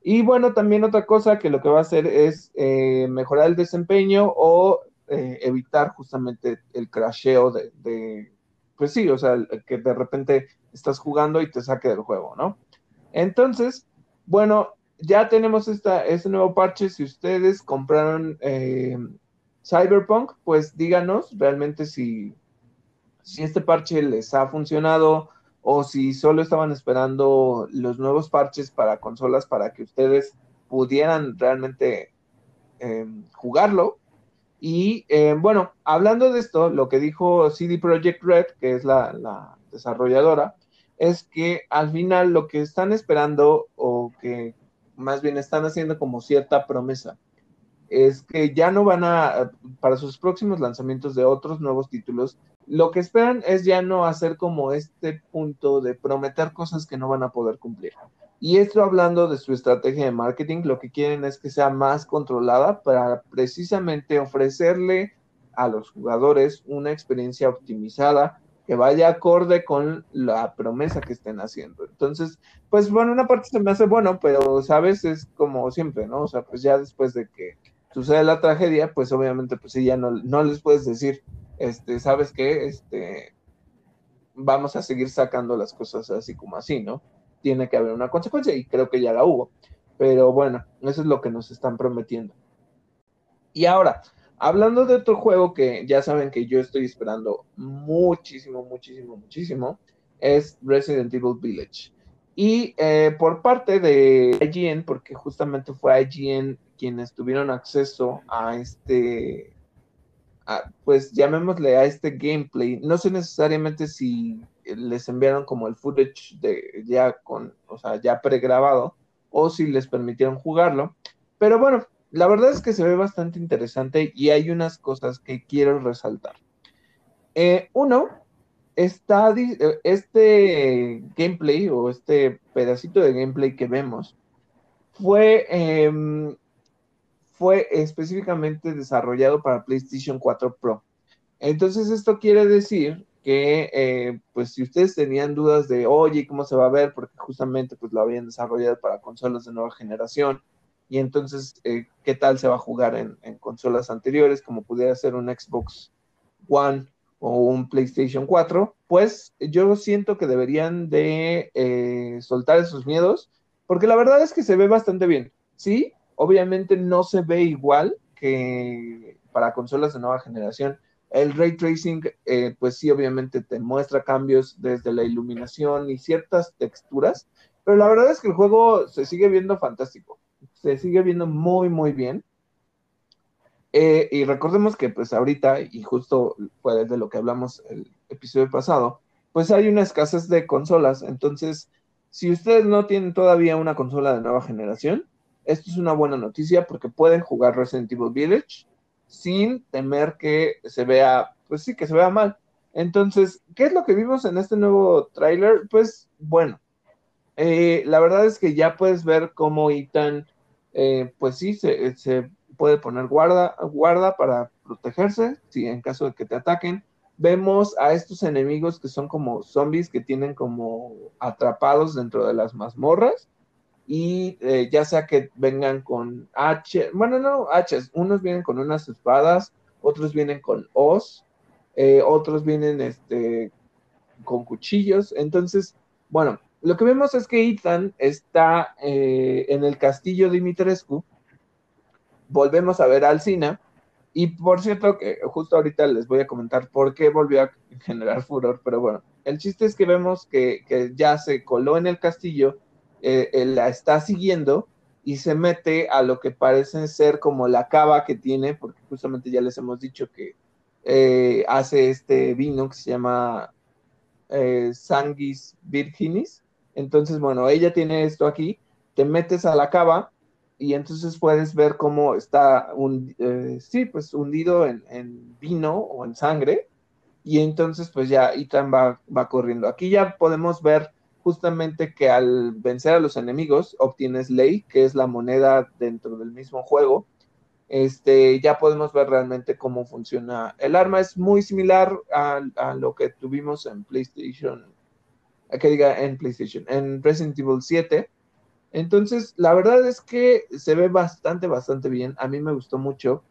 Y bueno, también otra cosa que lo que va a hacer es eh, mejorar el desempeño o eh, evitar justamente el crasheo de, pues sí, o sea, que de repente estás jugando y te saque del juego, ¿no? Entonces, bueno, ya tenemos este nuevo parche. Si ustedes compraron eh, Cyberpunk, pues díganos realmente si, si este parche les ha funcionado o si solo estaban esperando los nuevos parches para consolas para que ustedes pudieran realmente em, jugarlo. Y em, bueno, hablando de esto, lo que dijo CD Projekt Red, que es la, desarrolladora, es que al final lo que están esperando o que más bien están haciendo como cierta promesa es que ya no van a, para sus próximos lanzamientos de otros nuevos títulos, lo que esperan es ya no hacer como este punto de prometer cosas que no van a poder cumplir. Y esto hablando de su estrategia de marketing, lo que quieren es que sea más controlada para precisamente ofrecerle a los jugadores una experiencia optimizada que vaya acorde con la promesa que estén haciendo. Entonces, pues bueno, una parte se me hace bueno, pero sabes, es como siempre, ¿no? O sea, pues ya después de que sucede la tragedia, pues obviamente, pues sí, ya no, no les puedes decir, este, ¿sabes qué? Este, vamos a seguir sacando las cosas así como así, ¿no? Tiene que haber una consecuencia y creo que ya la hubo. Pero bueno, eso es lo que nos están prometiendo. Y ahora, Hablando de otro juego que ya saben que yo estoy esperando muchísimo, muchísimo, muchísimo, es Resident Evil Village. Y eh, por parte de IGN, porque justamente fue IGN quienes tuvieron acceso a este, pues llamémosle a este gameplay. No sé necesariamente si les enviaron como el footage de ya con, o sea, ya pregrabado, o si les permitieron jugarlo. Pero bueno, la verdad es que se ve bastante interesante y hay unas cosas que quiero resaltar. Eh, uno, está eh, este gameplay o este pedacito de gameplay que vemos fue, em, fue específicamente desarrollado para PlayStation 4 Pro. Entonces esto quiere decir que, eh, pues si ustedes tenían dudas de, oye, ¿cómo se va a ver? Porque justamente pues lo habían desarrollado para consolas de nueva generación y entonces eh, qué tal se va a jugar en, consolas anteriores, como pudiera ser un Xbox One o un PlayStation 4, pues yo siento que deberían de eh, soltar esos miedos, porque la verdad es que se ve bastante bien. Sí, obviamente no se ve igual que para consolas de nueva generación. El ray tracing, eh, pues sí, obviamente te muestra cambios desde la iluminación y ciertas texturas, pero la verdad es que el juego se sigue viendo fantástico se sigue viendo muy, muy bien. Eh, y recordemos que pues ahorita, y justo fue de lo que hablamos el episodio pasado, pues hay una escasez de consolas. Entonces, si ustedes no tienen todavía una consola de nueva generación, esto es una buena noticia porque pueden jugar Resident Evil Village sin temer que se vea, pues sí, que se vea mal. Entonces, ¿qué es lo que vimos en este nuevo tráiler? Pues bueno, eh, la verdad es que ya puedes ver cómo Ethan eh, pues sí, se, puede poner guarda, guarda para protegerse, si en caso de que te ataquen. Vemos a estos enemigos que son como zombies que tienen como atrapados dentro de las mazmorras y eh, ya sea que vengan con H, bueno, no, H, unos vienen con unas espadas, otros vienen con os, eh, otros vienen este, con cuchillos, entonces, bueno, lo que vemos es que Ethan está eh, en el castillo de Dimitrescu. Volvemos a ver a Alcina. Y por cierto, que justo ahorita les voy a comentar por qué volvió a generar furor, pero bueno, el chiste es que vemos que, ya se coló en el castillo, eh, él la está siguiendo y se mete a lo que parece ser como la cava que tiene, porque justamente ya les hemos dicho que eh, hace este vino que se llama Sanguis Virginis, entonces, bueno, ella tiene esto aquí, te metes a la cava y entonces puedes ver cómo está, un, eh, sí, pues hundido en, vino o en sangre. Y entonces, pues ya Ethan va, va corriendo. Aquí ya podemos ver justamente que al vencer a los enemigos obtienes ley, que es la moneda dentro del mismo juego. Este, ya podemos ver realmente cómo funciona. El arma es muy similar a, lo que tuvimos en PlayStation que diga en PlayStation, en Resident Evil 7. Entonces, la verdad es que se ve bastante, bastante bien. A mí me gustó mucho.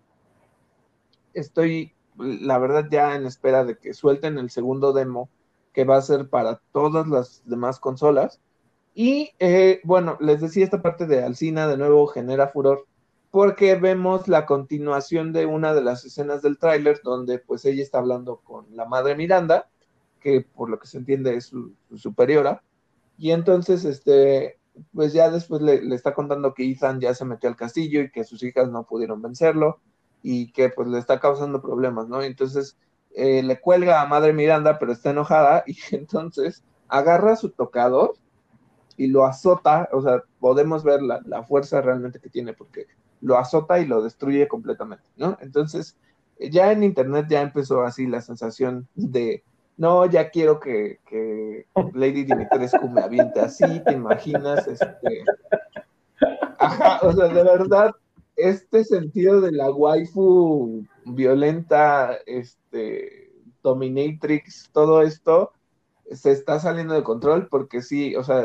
Estoy, la verdad, ya en espera de que suelten el segundo demo, que va a ser para todas las demás consolas. Y eh, bueno, les decía, esta parte de Alcina de nuevo genera furor porque vemos la continuación de una de las escenas del tráiler donde pues ella está hablando con la madre Miranda que por lo que se entiende es su, superiora. Y entonces, este, pues ya después le, está contando que Ethan ya se metió al castillo y que sus hijas no pudieron vencerlo y que pues le está causando problemas, ¿no? Entonces eh, le cuelga a Madre Miranda, pero está enojada [LAUGHS] y entonces agarra su tocador y lo azota, o sea, podemos ver la, la, fuerza realmente que tiene porque lo azota y lo destruye completamente, ¿no? Entonces, ya en internet ya empezó así la sensación de no, ya quiero que, Lady Dimitrescu me aviente así, ¿te imaginas? Este, ajá, o sea, de verdad, este sentido de la waifu violenta, este, Dominatrix, todo esto se está saliendo de control porque sí, o sea,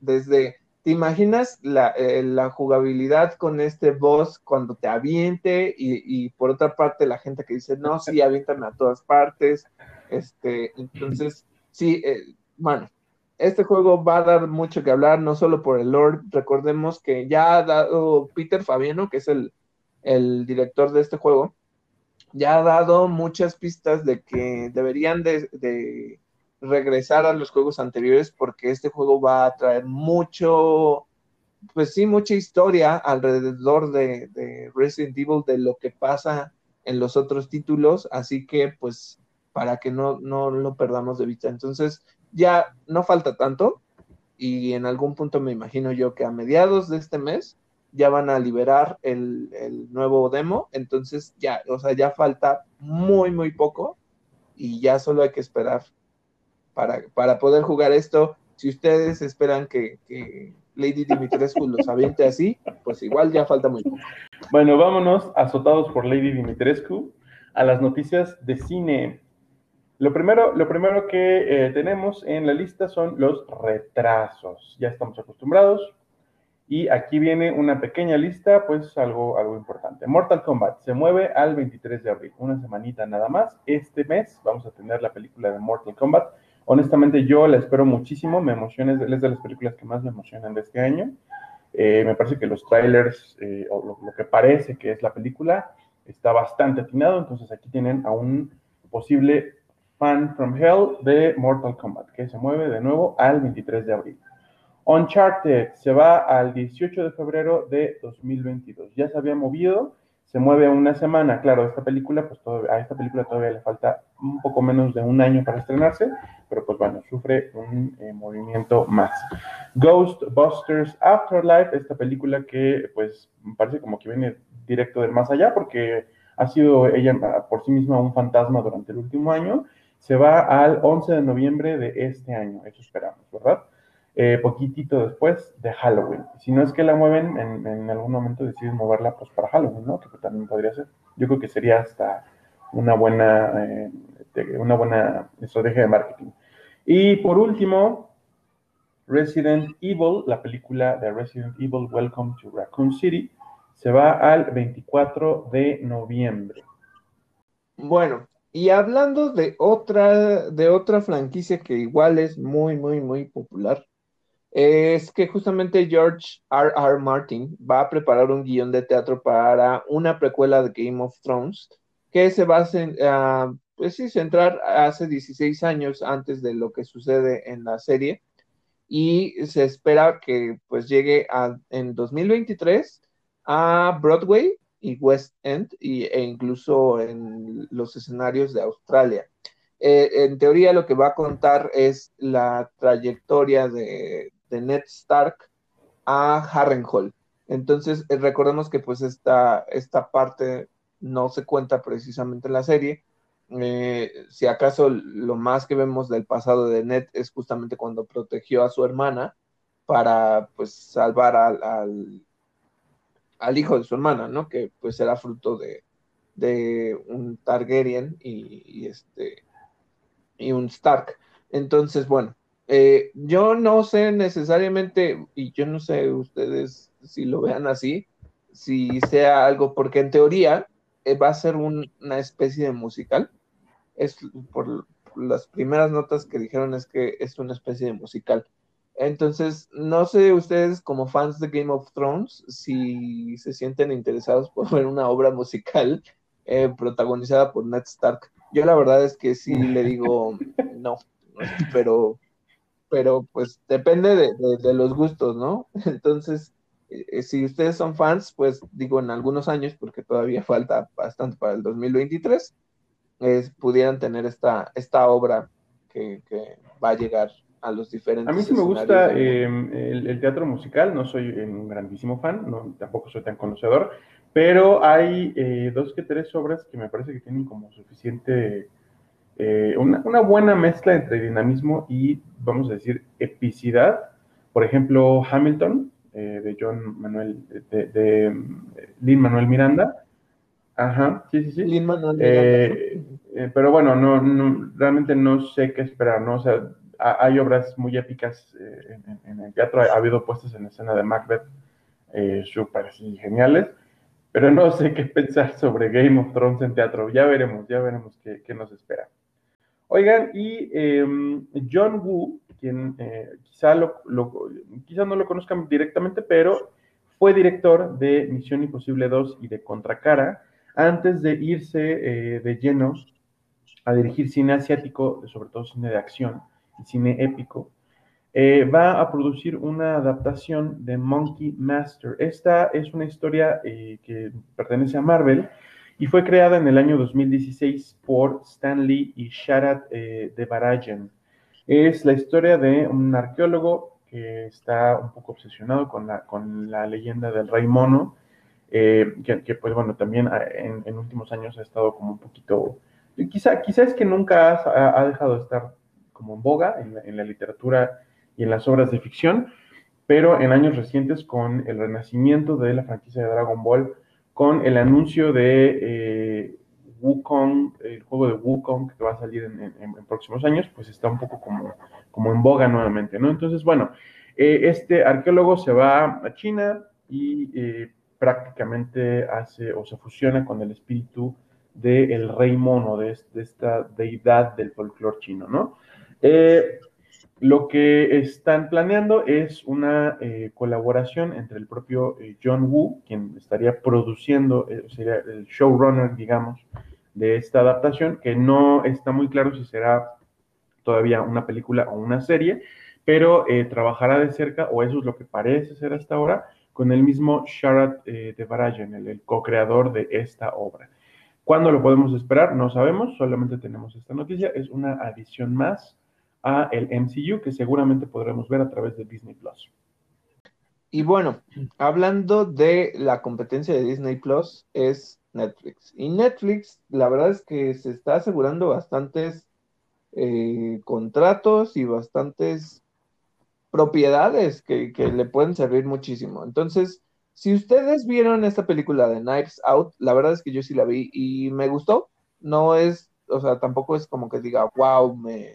desde, ¿te imaginas la, eh, jugabilidad con este boss cuando te aviente y, y, por otra parte la gente que dice, no, sí, aviéntame a todas partes, este, entonces, sí, eh, bueno, este juego va a dar mucho que hablar, no solo por el Lord, recordemos que ya ha dado Peter Fabiano, que es el, el director de este juego, ya ha dado muchas pistas de que deberían de, de regresar a los juegos anteriores porque este juego va a traer mucho, pues sí, mucha historia alrededor de, de, Resident Evil, de lo que pasa en los otros títulos, así que pues para que no, no lo perdamos de vista. Entonces, ya no falta tanto y en algún punto me imagino yo que a mediados de este mes ya van a liberar el, el nuevo demo, entonces ya, o sea, ya falta muy, muy poco y ya solo hay que esperar para, para poder jugar esto. Si ustedes esperan que, que Lady Dimitrescu los aviente así, pues igual ya falta muy poco. Bueno, vámonos azotados por Lady Dimitrescu a las noticias de cine. Lo primero, lo primero que eh, tenemos en la lista son los retrasos. Ya estamos acostumbrados. Y aquí viene una pequeña lista, pues algo, algo importante. Mortal Kombat se mueve al 23 de abril, una semanita nada más. Este mes vamos a tener la película de Mortal Kombat. Honestamente, yo la espero muchísimo, me emociona, es de las películas que más me emocionan de este año. Eh, me parece que los trailers, eh, o lo, lo, que parece que es la película, está bastante atinado. Entonces aquí tienen a un posible fan from Hell de Mortal Kombat, que se mueve de nuevo al 23 de abril. Uncharted se va al 18 de febrero de 2022. Ya se había movido, se mueve una semana. Claro, esta película, pues todavía, a esta película todavía le falta un poco menos de un año para estrenarse, pero pues bueno, sufre un eh, movimiento más. Ghostbusters Afterlife, esta película que pues parece como que viene directo del más allá, porque ha sido ella por sí misma un fantasma durante el último año, se va al 11 de noviembre de este año, eso esperamos, ¿verdad? Eh, poquitito después de Halloween. Si no es que la mueven, en, algún momento deciden moverla pues para Halloween, ¿no? Que también podría ser. Yo creo que sería hasta una buena, eh, una buena estrategia de marketing. Y por último, Resident Evil, la película de Resident Evil Welcome to Raccoon City, se va al 24 de noviembre. Bueno, y hablando de otra, de otra franquicia que igual es muy, muy, muy popular, es que justamente George R. R. Martin va a preparar un guion de teatro para una precuela de Game of Thrones que se va a uh, pues sí, centrar hace 16 años antes de lo que sucede en la serie y se espera que pues llegue a, en 2023 a Broadway y West End y, e incluso en los escenarios de Australia. Eh, en teoría lo que va a contar es la trayectoria de, de Ned Stark a Harrenhal. Entonces, eh, recordemos que pues esta, esta parte no se cuenta precisamente en la serie. Eh, si acaso lo más que vemos del pasado de Ned es justamente cuando protegió a su hermana para pues salvar al, al, al hijo de su hermana, ¿no? Que pues era fruto de, de un Targaryen y, este y un Stark. Entonces, bueno, eh, yo no sé necesariamente, y yo no sé ustedes si lo vean así, si sea algo, porque en teoría eh, va a ser un, una especie de musical. Es por las primeras notas que dijeron es que es una especie de musical. Entonces, no sé ustedes como fans de Game of Thrones si se sienten interesados por [LAUGHS] ver una obra musical eh, protagonizada por Ned Stark. Yo la verdad es que sí le digo [LAUGHS] no, pero, pero pues depende de, de, de los gustos, ¿no? [LAUGHS] Entonces, eh, si ustedes son fans, pues digo en algunos años, porque todavía falta bastante para el 2023, eh, pudieran tener esta, esta obra que, que va a llegar a los diferentes. A mí sí me gusta eh, el, el, teatro musical, no soy un grandísimo fan, no, tampoco soy tan conocedor, pero hay eh, dos que tres obras que me parece que tienen como suficiente, eh, una, una, buena mezcla entre dinamismo y, vamos a decir, epicidad. Por ejemplo, Hamilton, eh, de John Manuel, de, de Lin Manuel Miranda. Ajá, sí, sí, sí. Lin Manuel Miranda. Pero bueno, no, realmente no sé qué esperar, ¿no? O sea, hay obras muy épicas eh, en, el teatro, ha, habido puestas en escena de Macbeth eh, súper geniales, pero no sé qué pensar sobre Game of Thrones en teatro. Ya veremos, ya veremos qué, nos espera. Oigan, y em, John Woo, quien quizá, lo, quizá no lo conozcan directamente, pero fue director de Misión Imposible 2 y de Contracara, antes de irse de lleno a dirigir cine asiático, sobre todo cine de acción cine épico, eh, va a producir una adaptación de Monkey Master. Esta es una historia eh, que pertenece a Marvel y fue creada en el año 2016 por Stan Lee y Sharat eh, Devarajan. Es la historia de un arqueólogo que está un poco obsesionado con la, con la leyenda del rey mono, que, pues bueno, también en, en últimos años ha estado como un poquito Quizá, quizá es que nunca ha, dejado de estar como en boga en la, literatura y en las obras de ficción, pero en años recientes con el renacimiento de la franquicia de Dragon Ball, con el anuncio de eh, Wukong, el juego de Wukong que va a salir en, próximos años, pues está un poco como, como en boga nuevamente, ¿no? Entonces, bueno, eh, este arqueólogo se va a China y eh, prácticamente hace o se fusiona con el espíritu del rey mono, de, esta deidad del folclore chino, ¿no? Eh, lo que están planeando es una eh, colaboración entre el propio eh, John Woo, quien estaría produciendo, sería el showrunner, digamos, de esta adaptación, que no está muy claro si será todavía una película o una serie, pero trabajará de cerca, o eso es lo que parece ser hasta ahora, con el mismo Sharat Devarajan, el co-creador de esta obra. ¿Cuándo lo podemos esperar? No sabemos, solamente tenemos esta noticia. Es una adición más a el MCU que seguramente podremos ver a través de Disney Plus. Y bueno, hablando de la competencia de Disney Plus, es Netflix. Y Netflix, la verdad es que se está asegurando bastantes eh, contratos y bastantes propiedades que, que, le pueden servir muchísimo. Entonces, si ustedes vieron esta película de Knives Out, la verdad es que yo sí la vi y me gustó. No es, o sea, tampoco es como que diga, wow, me,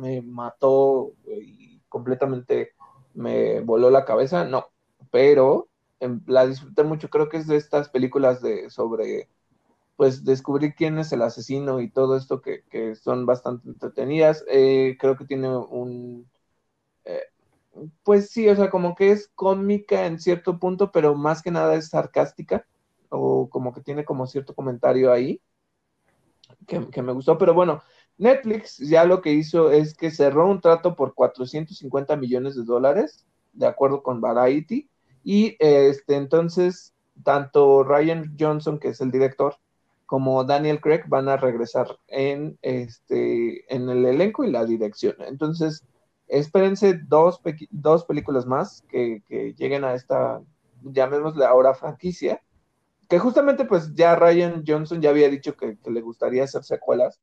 me mató y completamente me voló la cabeza, no. Pero em, la disfruté mucho, creo que es de estas películas de sobre pues descubrir quién es el asesino y todo esto que, que son bastante entretenidas. Eh, creo que tiene un eh, pues sí, o sea, como que es cómica en cierto punto, pero más que nada es sarcástica, o como que tiene como cierto comentario ahí, que, me gustó, pero bueno, Netflix ya lo que hizo es que cerró un trato por 450 millones de dólares, de acuerdo con Variety, y este, entonces tanto Ryan Johnson, que es el director, como Daniel Craig van a regresar en, este, en el elenco y la dirección. Entonces, espérense dos, dos películas más que, lleguen a esta, llamémosle ahora franquicia, que justamente pues ya Ryan Johnson ya había dicho que, le gustaría hacer secuelas,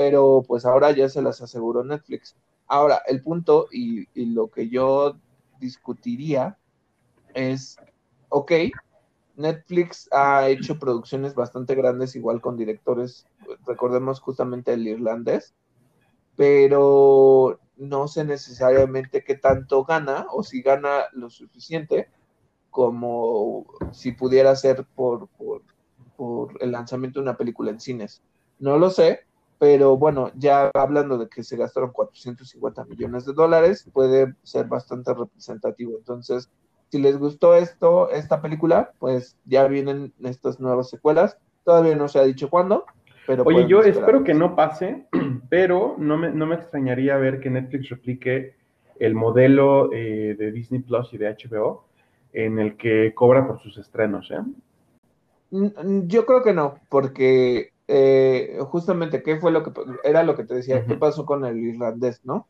pero pues ahora ya se las aseguró Netflix. Ahora, el punto y, lo que yo discutiría es, ok, Netflix ha hecho producciones bastante grandes, igual con directores, recordemos justamente el irlandés, pero no sé necesariamente qué tanto gana o si gana lo suficiente como si pudiera ser por, el lanzamiento de una película en cines. No lo sé, pero bueno, ya hablando de que se gastaron 450 millones de dólares, puede ser bastante representativo. Entonces, si les gustó esto, esta película, pues ya vienen estas nuevas secuelas. Todavía no se ha dicho cuándo, Oye, yo espero que no pase, [CLEARS THROAT] pero no me, no me extrañaría ver que Netflix replique el modelo eh, de Disney Plus y de HBO en el que cobra por sus estrenos, ¿eh? Yo creo que no, porque eh, justamente, ¿qué fue lo que era lo que te decía? ¿Qué pasó con el irlandés, no?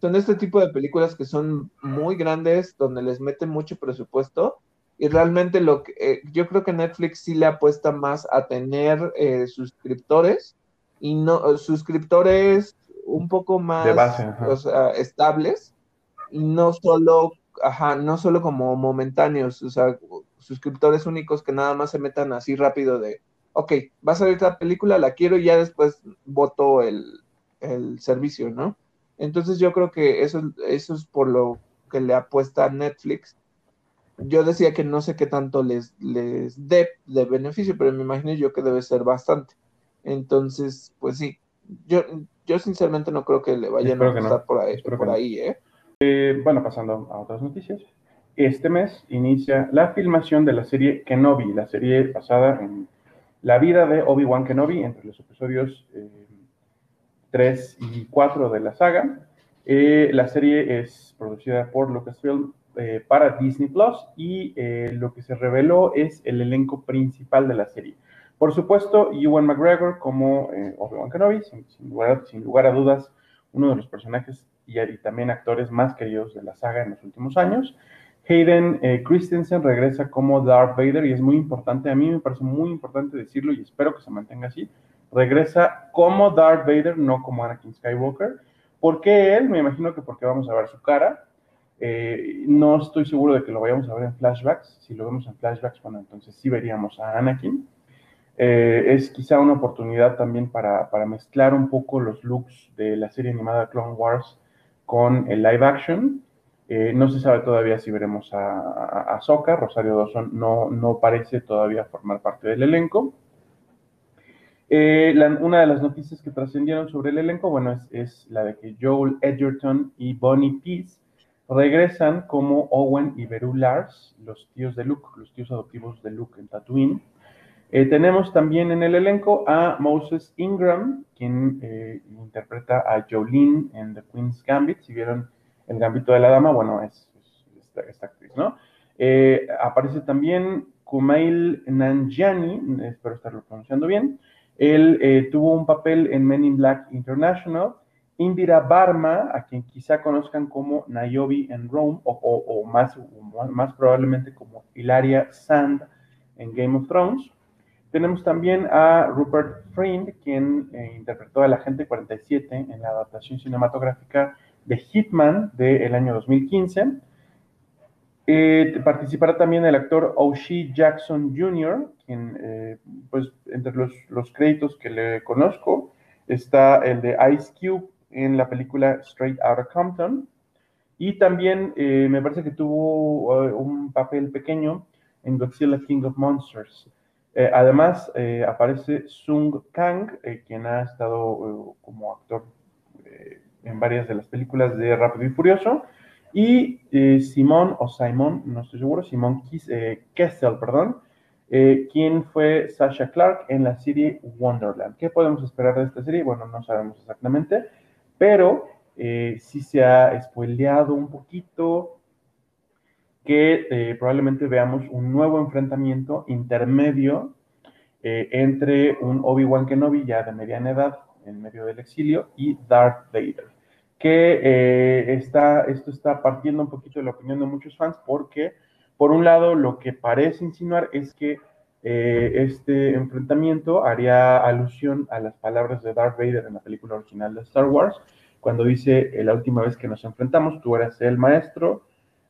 Son este tipo de películas que son muy grandes, donde les meten mucho presupuesto y realmente lo que eh, yo creo que Netflix sí le apuesta más a tener eh, suscriptores y no suscriptores un poco más estables y no solo ajá, no solo como momentáneos, o sea, suscriptores únicos que nada más se metan así rápido de ok, va a salir esta película, la quiero y ya después voto el, el servicio, ¿no? Entonces yo creo que eso, eso es por lo que le apuesta a Netflix. Yo decía que no sé qué tanto les, les dé de beneficio, pero me imagino yo que debe ser bastante. Entonces, pues sí, yo, yo sinceramente no creo que le vayan a gustar por ahí, por ahí ¿eh? ¿eh? Bueno, pasando a otras noticias. Este mes inicia la filmación de la serie Kenobi, la serie basada en la vida de Obi-Wan Kenobi entre los episodios eh, 3 y 4 de la saga. Eh, la serie es producida por Lucasfilm eh, para Disney Plus y eh, lo que se reveló es el elenco principal de la serie. Por supuesto, Ewan McGregor como Obi-Wan Kenobi, sin, lugar, a dudas, uno de los personajes y, también actores más queridos de la saga en los últimos años. Hayden Christensen regresa como Darth Vader y es muy importante, a mí me parece muy importante decirlo y espero que se mantenga así, regresa como Darth Vader, no como Anakin Skywalker. ¿Por qué él? Me imagino que porque vamos a ver su cara. Eh, no estoy seguro de que lo vayamos a ver en flashbacks. Si lo vemos en flashbacks, bueno, entonces sí veríamos a Anakin. Eh, es quizá una oportunidad también para, mezclar un poco los looks de la serie animada Clone Wars con el live action. Eh, no se sabe todavía si veremos a, a, Rosario Dawson no, no parece todavía formar parte del elenco. Eh, una de las noticias que trascendieron sobre el elenco, bueno, es, la de que Joel Edgerton y Bonnie Peace regresan como Owen y Beru Lars, los tíos de Luke, los tíos adoptivos de Luke en Tatooine. Eh, tenemos también en el elenco a Moses Ingram, quien interpreta a Jolene en The Queen's Gambit. Si vieron el Gambito de la Dama, bueno, es, esta, actriz, ¿no? aparece también Kumail Nanjiani, espero estarlo pronunciando bien, él eh, tuvo un papel en Men in Black International. Indira Barma, a quien quizá conozcan como Niobe en Rome, o, más, más, probablemente como Hilaria Sand en Game of Thrones. Tenemos también a Rupert Friend, quien eh, interpretó al agente 47 en la adaptación cinematográfica de Hitman del año 2015. Eh, participará también el actor O'Shea Jackson Jr., quien, eh, pues, entre los, los, créditos que le conozco, está el de Ice Cube en la película Straight Outta Compton, y también eh, me parece que tuvo un papel pequeño en Godzilla King of Monsters. además, aparece Sung Kang, quien ha estado como actor en varias de las películas de Rápido y Furioso, y eh, Simón, o Simón, no estoy seguro, Simón eh, Kessel, perdón, eh, quien fue Sasha Clark en la serie Wonderland. ¿Qué podemos esperar de esta serie? Bueno, no sabemos exactamente, pero sí se ha spoileado un poquito que probablemente veamos un nuevo enfrentamiento intermedio entre un Obi-Wan Kenobi ya de mediana edad en medio del exilio y Darth Vader que eh, está, esto está partiendo un poquito de la opinión de muchos fans porque, por un lado, lo que parece insinuar es que eh, este enfrentamiento haría alusión a las palabras de Darth Vader en la película original de Star Wars, cuando dice, eh, la última vez que nos enfrentamos, tú eras el maestro,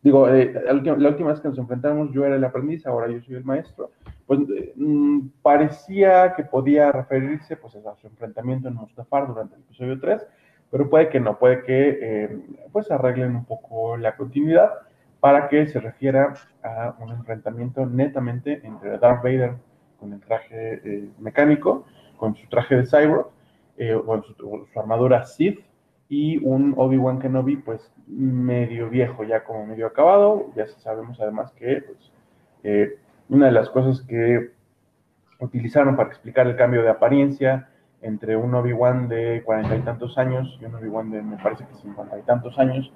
digo, la, última, vez que nos enfrentamos, yo era el aprendiz, ahora yo soy el maestro, pues mm, parecía que podía referirse pues, a su enfrentamiento en Mustafar durante el episodio 3, pero puede que no, puede que eh, pues arreglen un poco la continuidad para que se refiera a un enfrentamiento netamente entre Darth Vader con el traje eh, mecánico, con su traje de cyborg, eh, con su, armadura Sith, y un Obi-Wan Kenobi pues medio viejo, ya como medio acabado, ya sabemos además que pues, una de las cosas que utilizaron para explicar el cambio de apariencia entre un Obi-Wan de cuarenta y tantos años y un Obi-Wan de, me parece que cincuenta y tantos años,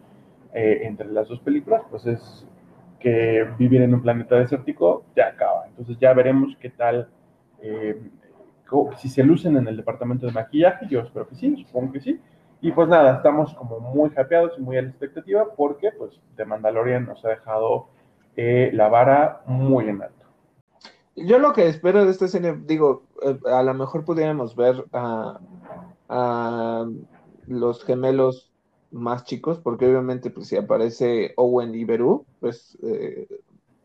eh, entre las dos películas, pues es que vivir en un planeta desértico ya acaba. Entonces ya veremos qué tal, eh, si se lucen en el departamento de maquillaje, yo espero que sí, supongo que sí. Y pues nada, estamos como muy hypeados y muy a la expectativa porque pues The Mandalorian nos ha dejado eh, la vara muy en alto. Yo lo que espero de esta serie, digo, eh, a lo mejor pudiéramos ver a, los gemelos más chicos, porque obviamente pues si aparece Owen y Beru, pues eh,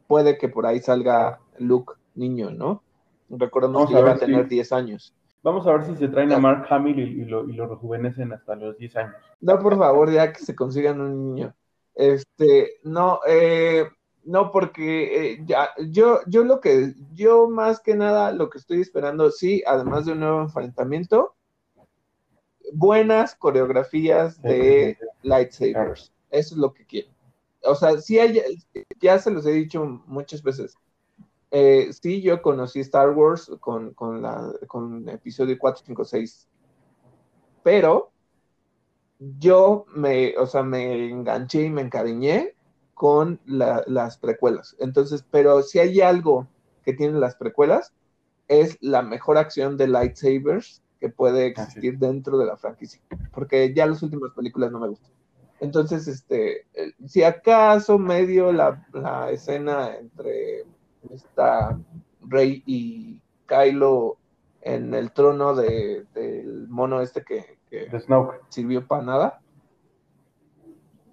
puede que por ahí salga Luke niño, ¿no? Recordemos que va a tener 10 años. Vamos a ver si se traen a Mark Hamill y, lo, y, lo, rejuvenecen hasta los 10 años. No, por favor, ya que se consigan un niño. Este, no, eh, no, porque eh, ya, yo, yo lo que, yo más que nada lo que estoy esperando, sí, además de un nuevo enfrentamiento, buenas coreografías de lightsabers. Eso es lo que quiero. O sea, sí hay, ya se los he dicho muchas veces. Eh, sí, yo conocí Star Wars con, con, la, con episodio 4, 5, 6. Pero yo me, o sea, me enganché y me encariñé con las precuelas. Entonces, pero si hay algo que tienen las precuelas, es la mejor acción de lightsabers que puede existir dentro de la franquicia, porque ya las últimas películas no me gustan. Entonces, este, eh, si acaso medio la, la escena entre esta Rey y Kylo en el trono de, del mono este que, que sirvió para nada.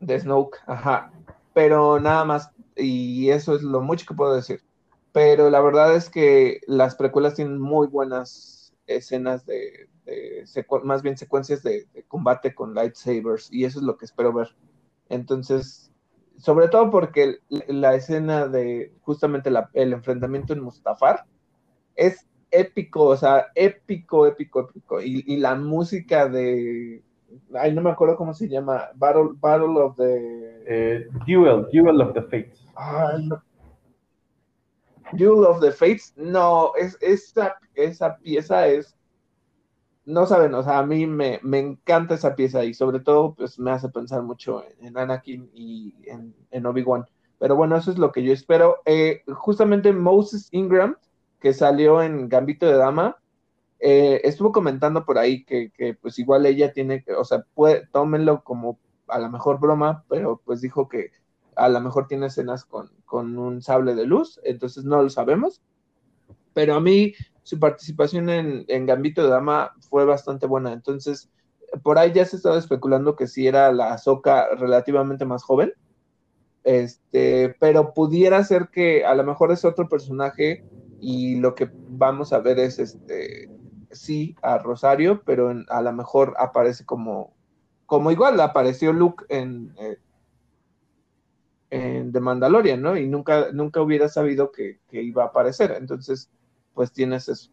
De Snoke, ajá pero nada más, y eso es lo mucho que puedo decir. Pero la verdad es que las precuelas tienen muy buenas escenas de, más bien secuencias de, combate con lightsabers, y eso es lo que espero ver. Entonces, sobre todo porque la escena de justamente el enfrentamiento en Mustafar es épico, o sea, épico, épico, épico. y la música de, ay, no me acuerdo cómo se llama, Battle, Battle of the... Eh, Duel, Duel of the Fates. Duel of the Fates, no, es, esa, esa pieza es, no saben, o sea, a mí me, me, encanta esa pieza y sobre todo pues me hace pensar mucho en, Anakin y en, en Obi-Wan. Pero bueno, eso es lo que yo espero. Eh, justamente Moses Ingram, que salió en Gambito de Dama, eh, estuvo comentando por ahí que, pues igual ella tiene o sea, puede, tómenlo como a la mejor broma, pero pues dijo que a lo mejor tiene escenas con, un sable de luz, entonces no lo sabemos. Pero a mí su participación en, Gambito de Dama fue bastante buena, entonces por ahí ya se estaba especulando que si era la Azoka relativamente más joven, este, pero pudiera ser que a lo mejor es otro personaje y lo que vamos a ver es este sí a Rosario, pero a lo mejor aparece como, como igual apareció Luke en, eh, en The Mandalorian, ¿no? Y nunca, nunca hubiera sabido que, iba a aparecer. Entonces, pues tienes eso.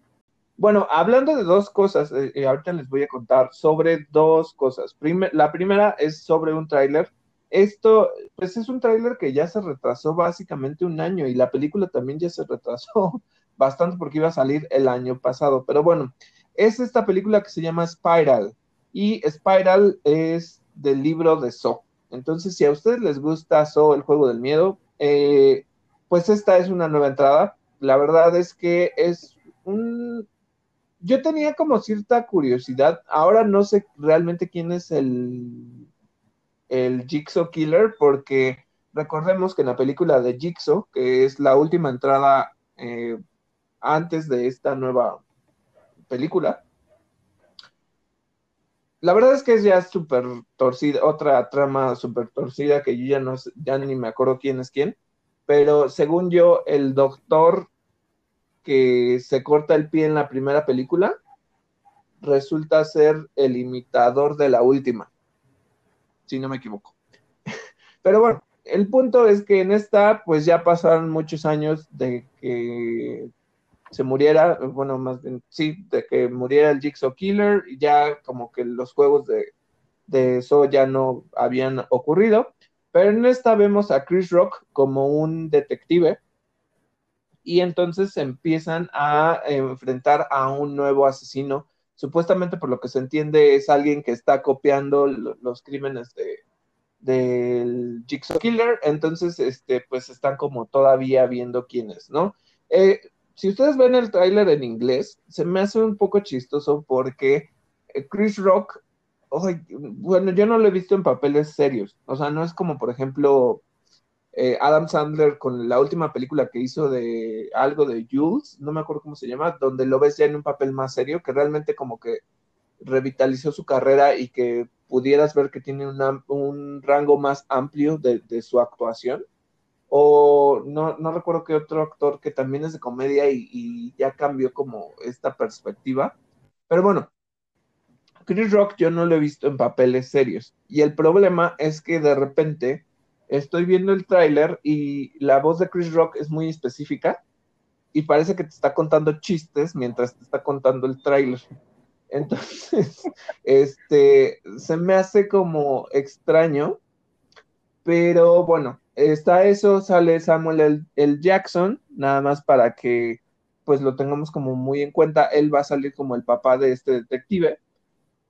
Bueno, hablando de dos cosas, eh, eh, ahorita les voy a contar sobre dos cosas. la primera es sobre un tráiler. Esto, pues es un tráiler que ya se retrasó básicamente un año y la película también ya se retrasó [LAUGHS] bastante porque iba a salir el año pasado. Pero bueno, es esta película que se llama Spiral. Y Spiral es del libro de So. Entonces, si a ustedes les gusta So, el juego del miedo, eh, pues esta es una nueva entrada. La verdad es que es un... Yo tenía como cierta curiosidad. Ahora no sé realmente quién es el, el Jigsaw Killer, porque recordemos que en la película de Jigsaw, que es la última entrada eh, antes de esta nueva película. La verdad es que es ya súper torcida, otra trama súper torcida que yo ya no ya ni me acuerdo quién es quién, pero según yo, el doctor que se corta el pie en la primera película resulta ser el imitador de la última, si no me equivoco. [LAUGHS] Pero bueno, el punto es que en esta, pues ya pasaron muchos años de que se muriera, bueno, más bien, sí, de que muriera el Jigsaw Killer, y ya como que los juegos de, eso ya no habían ocurrido. Pero en esta vemos a Chris Rock como un detective y entonces empiezan a enfrentar a un nuevo asesino. Supuestamente, por lo que se entiende, es alguien que está copiando los crímenes de, del Jigsaw Killer. Entonces, este, pues están como todavía viendo quién es, ¿no? Eh, si ustedes ven el tráiler en inglés, se me hace un poco chistoso porque eh, Chris Rock, bueno, yo no lo he visto en papeles serios, o sea, no es como, por ejemplo, eh, Adam Sandler con la última película que hizo de algo de Jules, no me acuerdo cómo se llama, donde lo ves ya en un papel más serio, que realmente como que revitalizó su carrera y que pudieras ver que tiene un rango más amplio de, de su actuación. O no, no recuerdo qué otro actor que también es de comedia y, y ya cambió como esta perspectiva. Pero bueno, Chris Rock yo no lo he visto en papeles serios. Y el problema es que de repente estoy viendo el tráiler y la voz de Chris Rock es muy específica y parece que te está contando chistes mientras te está contando el tráiler. Entonces, [LAUGHS] este, se me hace como extraño, pero bueno, está eso, sale Samuel el, Jackson, nada más para que pues lo tengamos como muy en cuenta, él va a salir como el papá de este detective,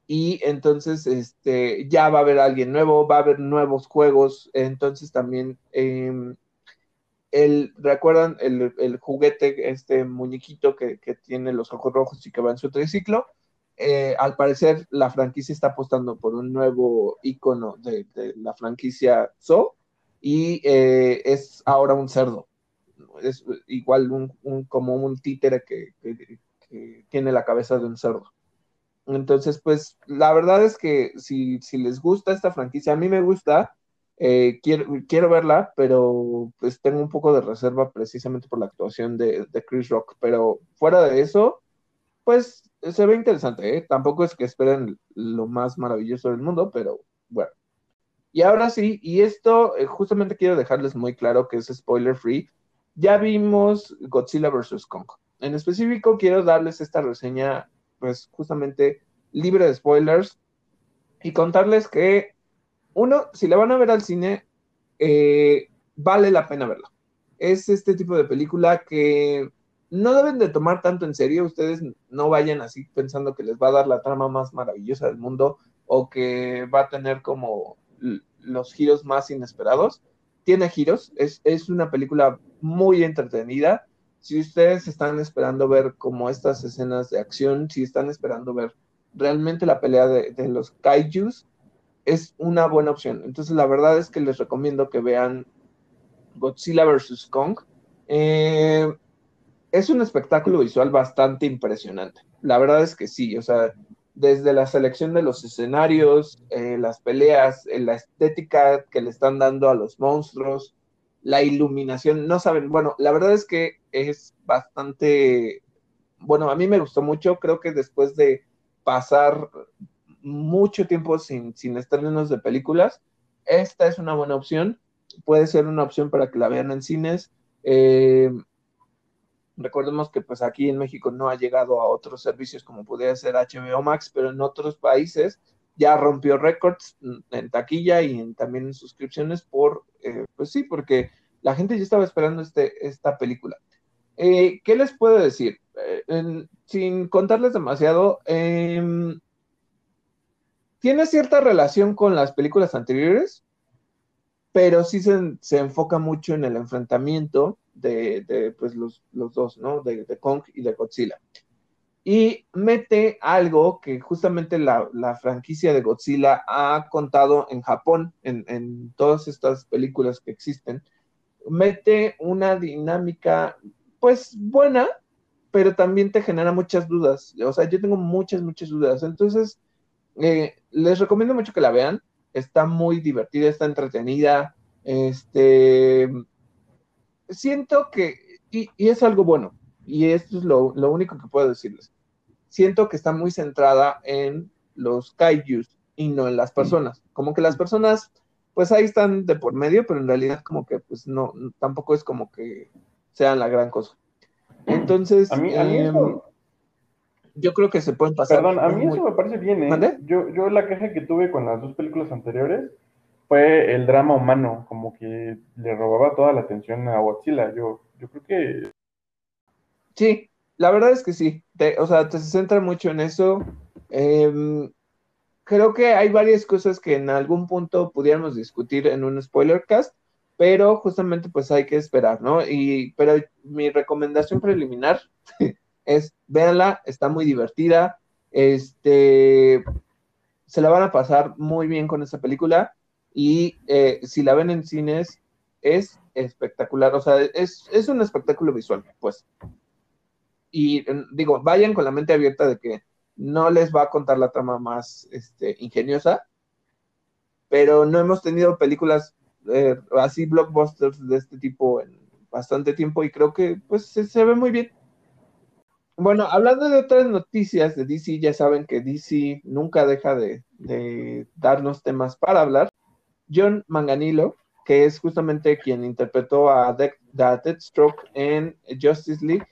y entonces este, ya va a haber alguien nuevo, va a haber nuevos juegos, entonces también em, el, ¿recuerdan el, juguete, este muñequito que, tiene los ojos rojos y que va en su triciclo? Eh, al parecer la franquicia está apostando por un nuevo icono de, la franquicia So y eh, es ahora un cerdo. Es igual un, como un títere que, tiene la cabeza de un cerdo. Entonces, pues la verdad es que si, si les gusta esta franquicia, a mí me gusta, eh, quiero, quiero verla, pero pues tengo un poco de reserva precisamente por la actuación de, Chris Rock. Pero fuera de eso, pues se ve interesante, ¿eh? Tampoco es que esperen lo más maravilloso del mundo, pero bueno. Y ahora sí, y esto eh, justamente quiero dejarles muy claro que es spoiler free. Ya vimos Godzilla vs. Kong. En específico, quiero darles esta reseña, pues justamente libre de spoilers y contarles que uno, si la van a ver al cine, eh, vale la pena verla. Es este tipo de película que no deben de tomar tanto en serio. Ustedes no vayan así pensando que les va a dar la trama más maravillosa del mundo o que va a tener como los giros más inesperados. Tiene giros, es, es una película muy entretenida. Si ustedes están esperando ver como estas escenas de acción, si están esperando ver realmente la pelea de, de los kaijus, es una buena opción. Entonces, la verdad es que les recomiendo que vean Godzilla vs. Kong. Eh, es un espectáculo visual bastante impresionante. La verdad es que sí, o sea, desde la selección de los escenarios, eh, las peleas, eh, la estética que le están dando a los monstruos, la iluminación, no saben, bueno, la verdad es que es bastante, bueno, a mí me gustó mucho, creo que después de pasar mucho tiempo sin, sin estrenos de películas, esta es una buena opción. Puede ser una opción para que la vean en cines. Eh, recordemos que pues aquí en México no ha llegado a otros servicios como pudiera ser HBO Max, pero en otros países ya rompió récords en taquilla y también en suscripciones por, eh, pues sí, porque la gente ya estaba esperando este, esta película. Eh, ¿Qué les puedo decir? sin contarles demasiado, em, tiene cierta relación con las películas anteriores, pero sí se, enfoca mucho en el enfrentamiento de, pues los, dos, ¿no? De, Kong y de Godzilla. Y mete algo que justamente la, franquicia de Godzilla ha contado en Japón, en, en todas estas películas que existen. Mete una dinámica, pues buena, pero también te genera muchas dudas. O sea, yo tengo muchas, muchas dudas. Entonces, eh, les recomiendo mucho que la vean. Está muy divertida, está entretenida. Este, siento que, y, es algo bueno, y esto es lo, único que puedo decirles. Siento que está muy centrada en los kaijus y no en las personas. Como que las personas, pues ahí están de por medio, pero en realidad como que, pues no, tampoco es como que sean la gran cosa. Entonces, a mí, a mí em, yo creo que se pueden pasar. Perdón, a mí eso me parece bien, ¿eh? Yo, yo la queja que tuve con las dos películas anteriores fue el drama humano, como que le robaba toda la atención a Godzilla. Yo, yo creo que... Sí, la verdad es que sí. o sea, te se centra mucho en eso. Em, creo que hay varias cosas que en algún punto pudiéramos discutir en un spoiler cast, pero justamente pues hay que esperar, ¿no? Y, pero mi recomendación preliminar [LAUGHS] es véanla, está muy divertida, este, se la van a pasar muy bien con esta película y eh, si la ven en cines es espectacular, o sea, es, es un espectáculo visual, pues. Y digo, vayan con la mente abierta de que no les va a contar la trama más este, ingeniosa, pero no hemos tenido películas eh, así blockbusters de este tipo en bastante tiempo y creo que pues se, ve muy bien. Bueno, hablando de otras noticias de DC, ya saben que DC nunca deja de, de darnos temas para hablar. John Manganilo, que es justamente quien interpretó a, Deathstroke en Justice League,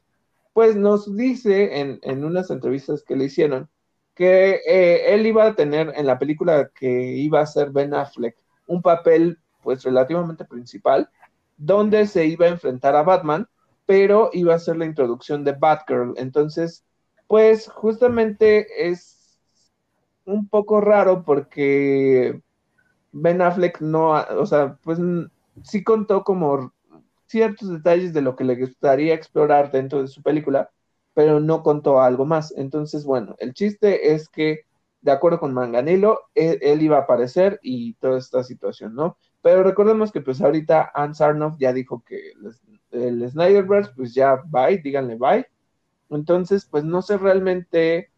pues nos dice en, en unas entrevistas que le hicieron que eh, él iba a tener en la película que iba a ser Ben Affleck un papel pues relativamente principal, donde se iba a enfrentar a Batman, pero iba a ser la introducción de Batgirl. Entonces, pues justamente es un poco raro porque Ben Affleck no, o sea, pues sí contó como ciertos detalles de lo que le gustaría explorar dentro de su película, pero no contó algo más. Entonces, bueno, el chiste es que, de acuerdo con Manganilo, él, iba a aparecer y toda esta situación, ¿no? Pero recordemos que pues ahorita Anne Sarnoff ya dijo que el, el Snyderverse, pues ya bye, díganle bye. Entonces, pues no sé realmente,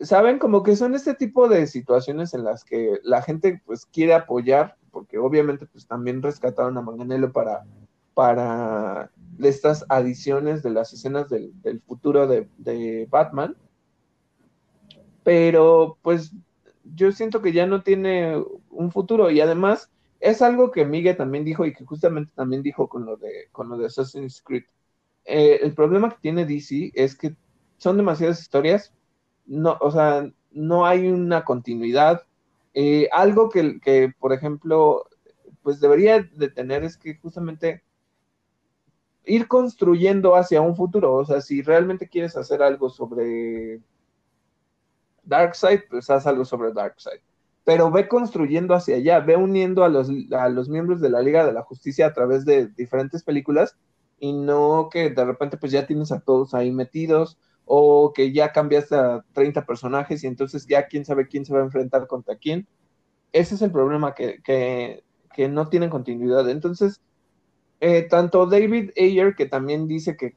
saben, como que son este tipo de situaciones en las que la gente pues quiere apoyar, porque obviamente pues también rescataron a Manganello para, para estas adiciones de las escenas del, futuro de, Batman. Pero pues yo siento que ya no tiene un futuro y además es algo que Miguel también dijo y que justamente también dijo con lo de, con lo de Assassin's Creed. Eh, el problema que tiene DC es que son demasiadas historias, no, o sea, no hay una continuidad. Eh, algo que, que, por ejemplo, pues debería de tener es que justamente ir construyendo hacia un futuro. O sea, si realmente quieres hacer algo sobre Darkseid, pues haz algo sobre Darkseid. Pero ve construyendo hacia allá, ve uniendo a los, a los miembros de la Liga de la Justicia a través de diferentes películas y no que de repente pues ya tienes a todos ahí metidos o que ya cambiaste a 30 personajes y entonces ya quién sabe quién se va a enfrentar contra quién. Ese es el problema que, que, que no tienen continuidad. Entonces, eh, tanto David Ayer, que también dice que,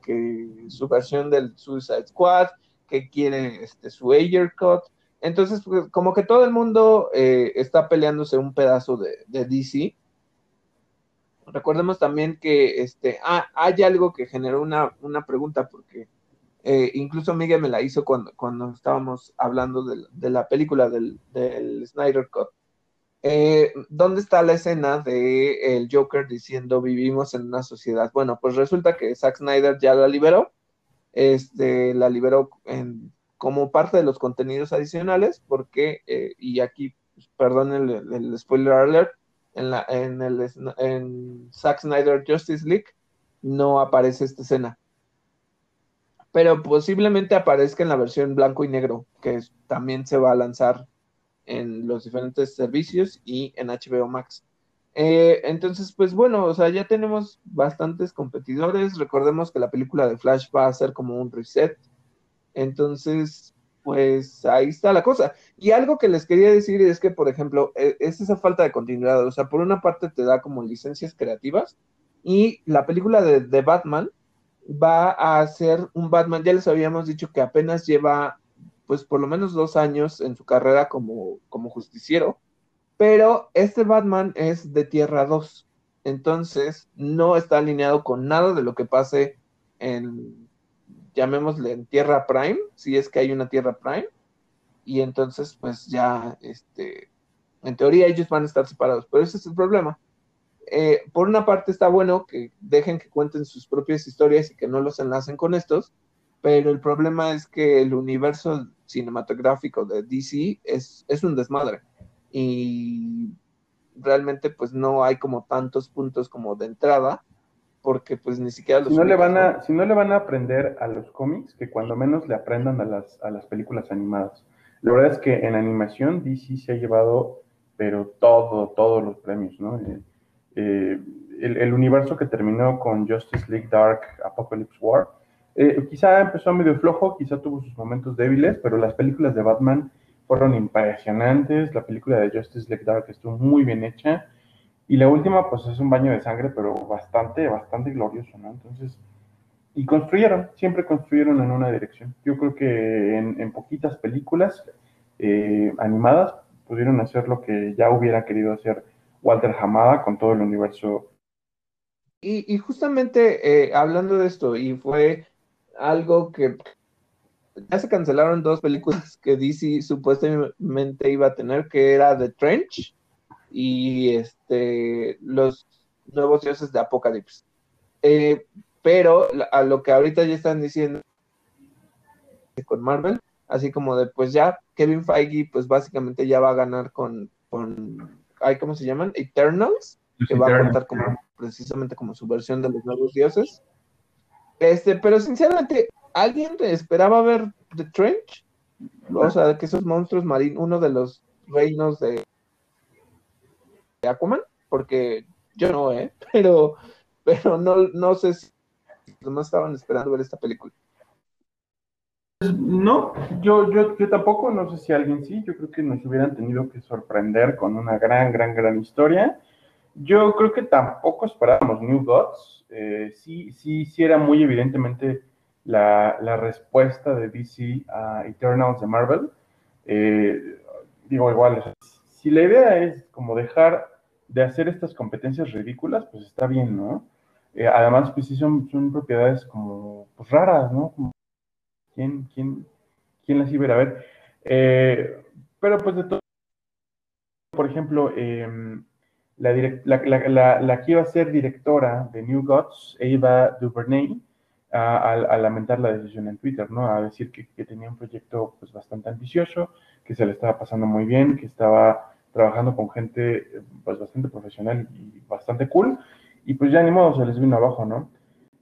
su versión del Suicide Squad, que quiere este, su Ayer Cut. Entonces, pues, como que todo el mundo eh, está peleándose un pedazo de, DC. Recordemos también que este, ah, hay algo que generó una, pregunta, porque eh, incluso Miguel me la hizo cuando, cuando estábamos hablando de, la película del, Snyder Cut eh, ¿dónde está la escena de el Joker diciendo vivimos en una sociedad? Bueno, pues resulta que Zack Snyder ya la liberó, este, la liberó como parte de los contenidos adicionales, porque, eh, y aquí, pues, perdón el, spoiler alert, en, la, en, el, en Zack Snyder Justice League no aparece esta escena. Pero posiblemente aparezca en la versión blanco y negro, que también se va a lanzar en los diferentes servicios y en HBO Max. Eh, entonces, pues bueno, o sea, ya tenemos bastantes competidores. Recordemos que la película de Flash va a ser como un reset. Entonces, pues ahí está la cosa. Y algo que les quería decir es que, por ejemplo, e, es esa falta de continuidad. O sea, por una parte te da como licencias creativas y la película de, de Batman va a ser un Batman, ya les habíamos dicho que apenas lleva pues por lo menos dos años en su carrera como, como justiciero, pero este Batman es de Tierra 2, entonces no está alineado con nada de lo que pase en, llamémosle en Tierra Prime, si es que hay una Tierra Prime, y entonces pues ya, este, en teoría ellos van a estar separados, pero ese es el problema. Eh, por una parte está bueno que dejen que cuenten sus propias historias y que no los enlacen con estos, pero el problema es que el universo cinematográfico de DC es, es un desmadre. Y realmente pues no hay como tantos puntos como de entrada porque pues ni siquiera los si no le van a si no le van a aprender a los cómics que cuando menos le aprendan a las, a las películas animadas. La verdad es que en animación DC se ha llevado pero todo todos los premios no eh, eh, el, universo que terminó con Justice League Dark Apocalypse War eh, quizá empezó medio flojo, quizá tuvo sus momentos débiles, pero las películas de Batman fueron impresionantes. La película de Justice League Dark estuvo muy bien hecha. Y la última, pues es un baño de sangre, pero bastante, bastante glorioso. Entonces, y construyeron, siempre construyeron en una dirección. Yo creo que en, poquitas películas eh, animadas pudieron hacer lo que ya hubiera querido hacer Walter Hamada con todo el universo. Y, justamente eh, hablando de esto, y fue algo que ya se cancelaron dos películas que DC supuestamente iba a tener, que era The Trench y este los nuevos dioses de Apocalypse. Eh, pero a lo que ahorita ya están diciendo con Marvel, así como de pues ya Kevin Feige pues básicamente ya va a ganar con ¿cómo se llaman? Eternals, que va a contar como precisamente como su versión de los nuevos dioses. Este, pero sinceramente, ¿alguien esperaba ver The Trench? O sea, que esos monstruos marinos, uno de los reinos de, Aquaman, porque yo no, ¿eh? [LAUGHS] Pero, pero no, no sé si no estaban esperando ver esta película. No, yo, yo, yo tampoco, no sé si alguien sí, yo creo que nos hubieran tenido que sorprender con una gran, gran, gran historia. Yo creo que tampoco esperábamos New Gods, eh, sí, sí, sí era muy evidentemente la, respuesta de DC a Eternals de Marvel. Eh, digo, igual, si la idea es como dejar de hacer estas competencias ridículas, pues está bien, ¿no? Eh, además, pues sí son, son propiedades como pues, raras, ¿no? ¿Quién, quién, quién las iba a ver? Eh, pero pues de todo, por ejemplo, em, la, que iba a ser directora de New Gods, Eva DuVernay, a, lamentar la decisión en Twitter, ¿no? A decir que, tenía un proyecto pues bastante ambicioso, que se le estaba pasando muy bien, que estaba trabajando con gente pues bastante profesional y bastante cool, y pues ya ni modo, se les vino abajo, ¿no?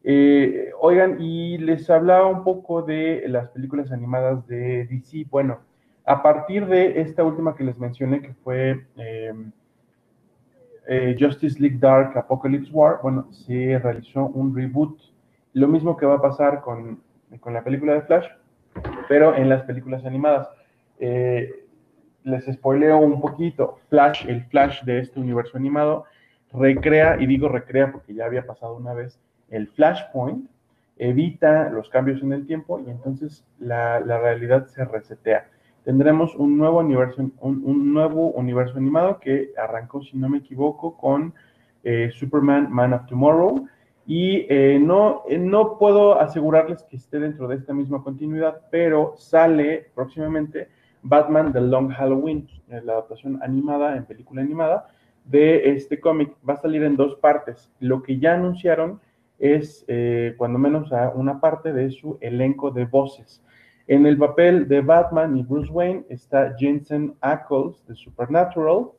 Eh, oigan, y les hablaba un poco de las películas animadas de DC. Bueno, a partir de esta última que les mencioné, que fue eh, eh, Justice League Dark Apocalypse War, bueno, se realizó un reboot. Lo mismo que va a pasar con, con la película de Flash, pero en las películas animadas. les spoileo un poquito. Flash, el Flash de este universo animado, recrea, y digo recrea porque ya había pasado una vez, el flashpoint, evita los cambios en el tiempo y entonces la, realidad se resetea. Tendremos un nuevo, universo, un, nuevo universo animado que arrancó, si no me equivoco, con eh, Superman Man of Tomorrow. Y eh, no, eh, no puedo asegurarles que esté dentro de esta misma continuidad, pero sale próximamente Batman The Long Halloween, la adaptación animada, en película animada, de este cómic. Va a salir en dos partes. Lo que ya anunciaron es eh, cuando menos a una parte de su elenco de voces. En el papel de Batman y Bruce Wayne está Jensen Ackles de Supernatural.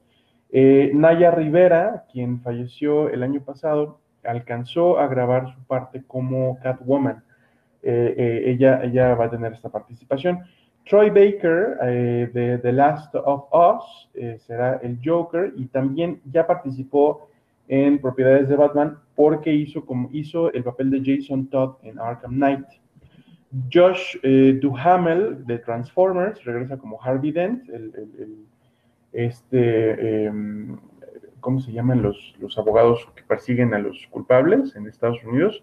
Eh, Naya Rivera, quien falleció el año pasado, alcanzó a grabar su parte como Catwoman. Eh, ella, ella va a tener esta participación. Troy Baker de The Last of Us será el Joker y también ya participó en propiedades de Batman porque hizo, como, hizo el papel de Jason Todd en Arkham Knight. Josh eh, Duhamel de Transformers regresa como Harvey Dent, el, este, em, ¿cómo se llaman los, los abogados que persiguen a los culpables en Estados Unidos?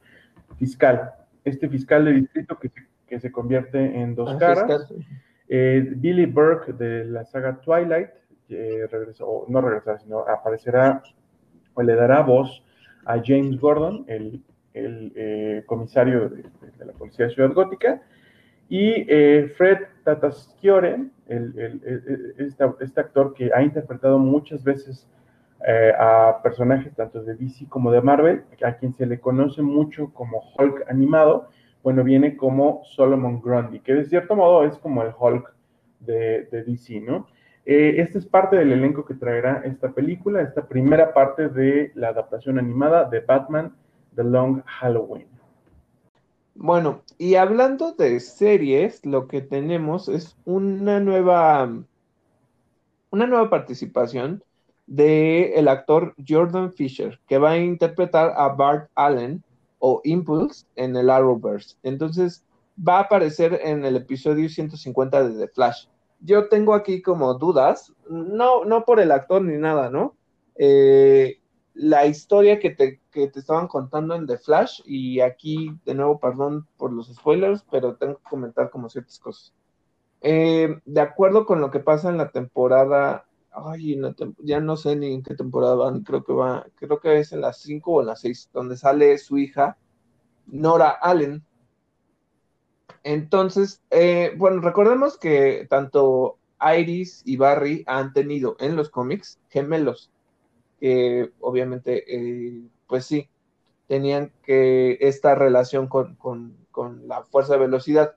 Fiscal. Este fiscal de distrito que se, que se convierte en dos ah, caras. Eh, Billy Burke de la saga Twilight, eh, regresó, no regresará, sino aparecerá le dará voz a James Gordon, el, eh, comisario de, la Policía de Ciudad Gótica, y eh, Fred Tatasciore, este, este, actor que ha interpretado muchas veces eh, a personajes tanto de DC como de Marvel, a quien se le conoce mucho como Hulk animado, bueno, viene como Solomon Grundy, que de cierto modo es como el Hulk de, de DC, ¿no? Eh, este es parte del elenco que traerá esta película, esta primera parte de la adaptación animada de Batman The Long Halloween. Bueno, y hablando de series, lo que tenemos es una nueva, una nueva participación del el actor Jordan Fisher, que va a interpretar a Bart Allen o Impulse en el Arrowverse. Entonces, va a aparecer en el episodio 150 de The Flash yo tengo aquí como dudas, no, no por el actor ni nada, ¿no? Eh, la historia que te, que te estaban contando en The Flash, y aquí de nuevo, perdón por los spoilers, pero tengo que comentar como ciertas cosas. Eh, de acuerdo con lo que pasa en la temporada ay, ya no sé ni en qué temporada van, creo que va, creo que es en las 5 o en las 6, donde sale su hija, Nora Allen. Entonces, eh, bueno, recordemos que tanto Iris y Barry han tenido en los cómics gemelos, que obviamente, eh, pues sí, tenían que esta relación con, con la fuerza de velocidad,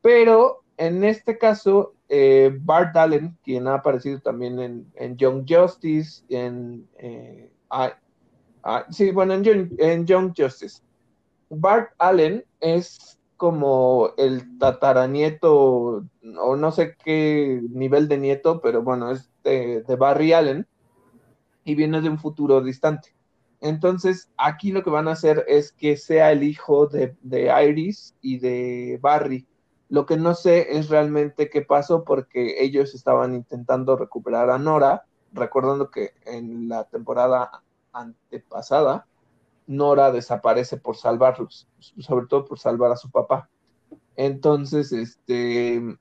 pero en este caso eh, Bart Allen, quien ha aparecido también en, Young Justice, en, sí, bueno, en Young, Justice. Bart Allen es como el tataranieto, o no sé qué nivel de nieto, pero bueno, es de, Barry Allen y viene de un futuro distante. Entonces, aquí lo que van a hacer es que sea el hijo de, de Iris y de Barry lo que no sé es realmente qué pasó porque ellos estaban intentando recuperar a Nora, recordando que en la temporada antepasada Nora desaparece por salvarlos, sobre todo por salvar a su papá. Entonces, este,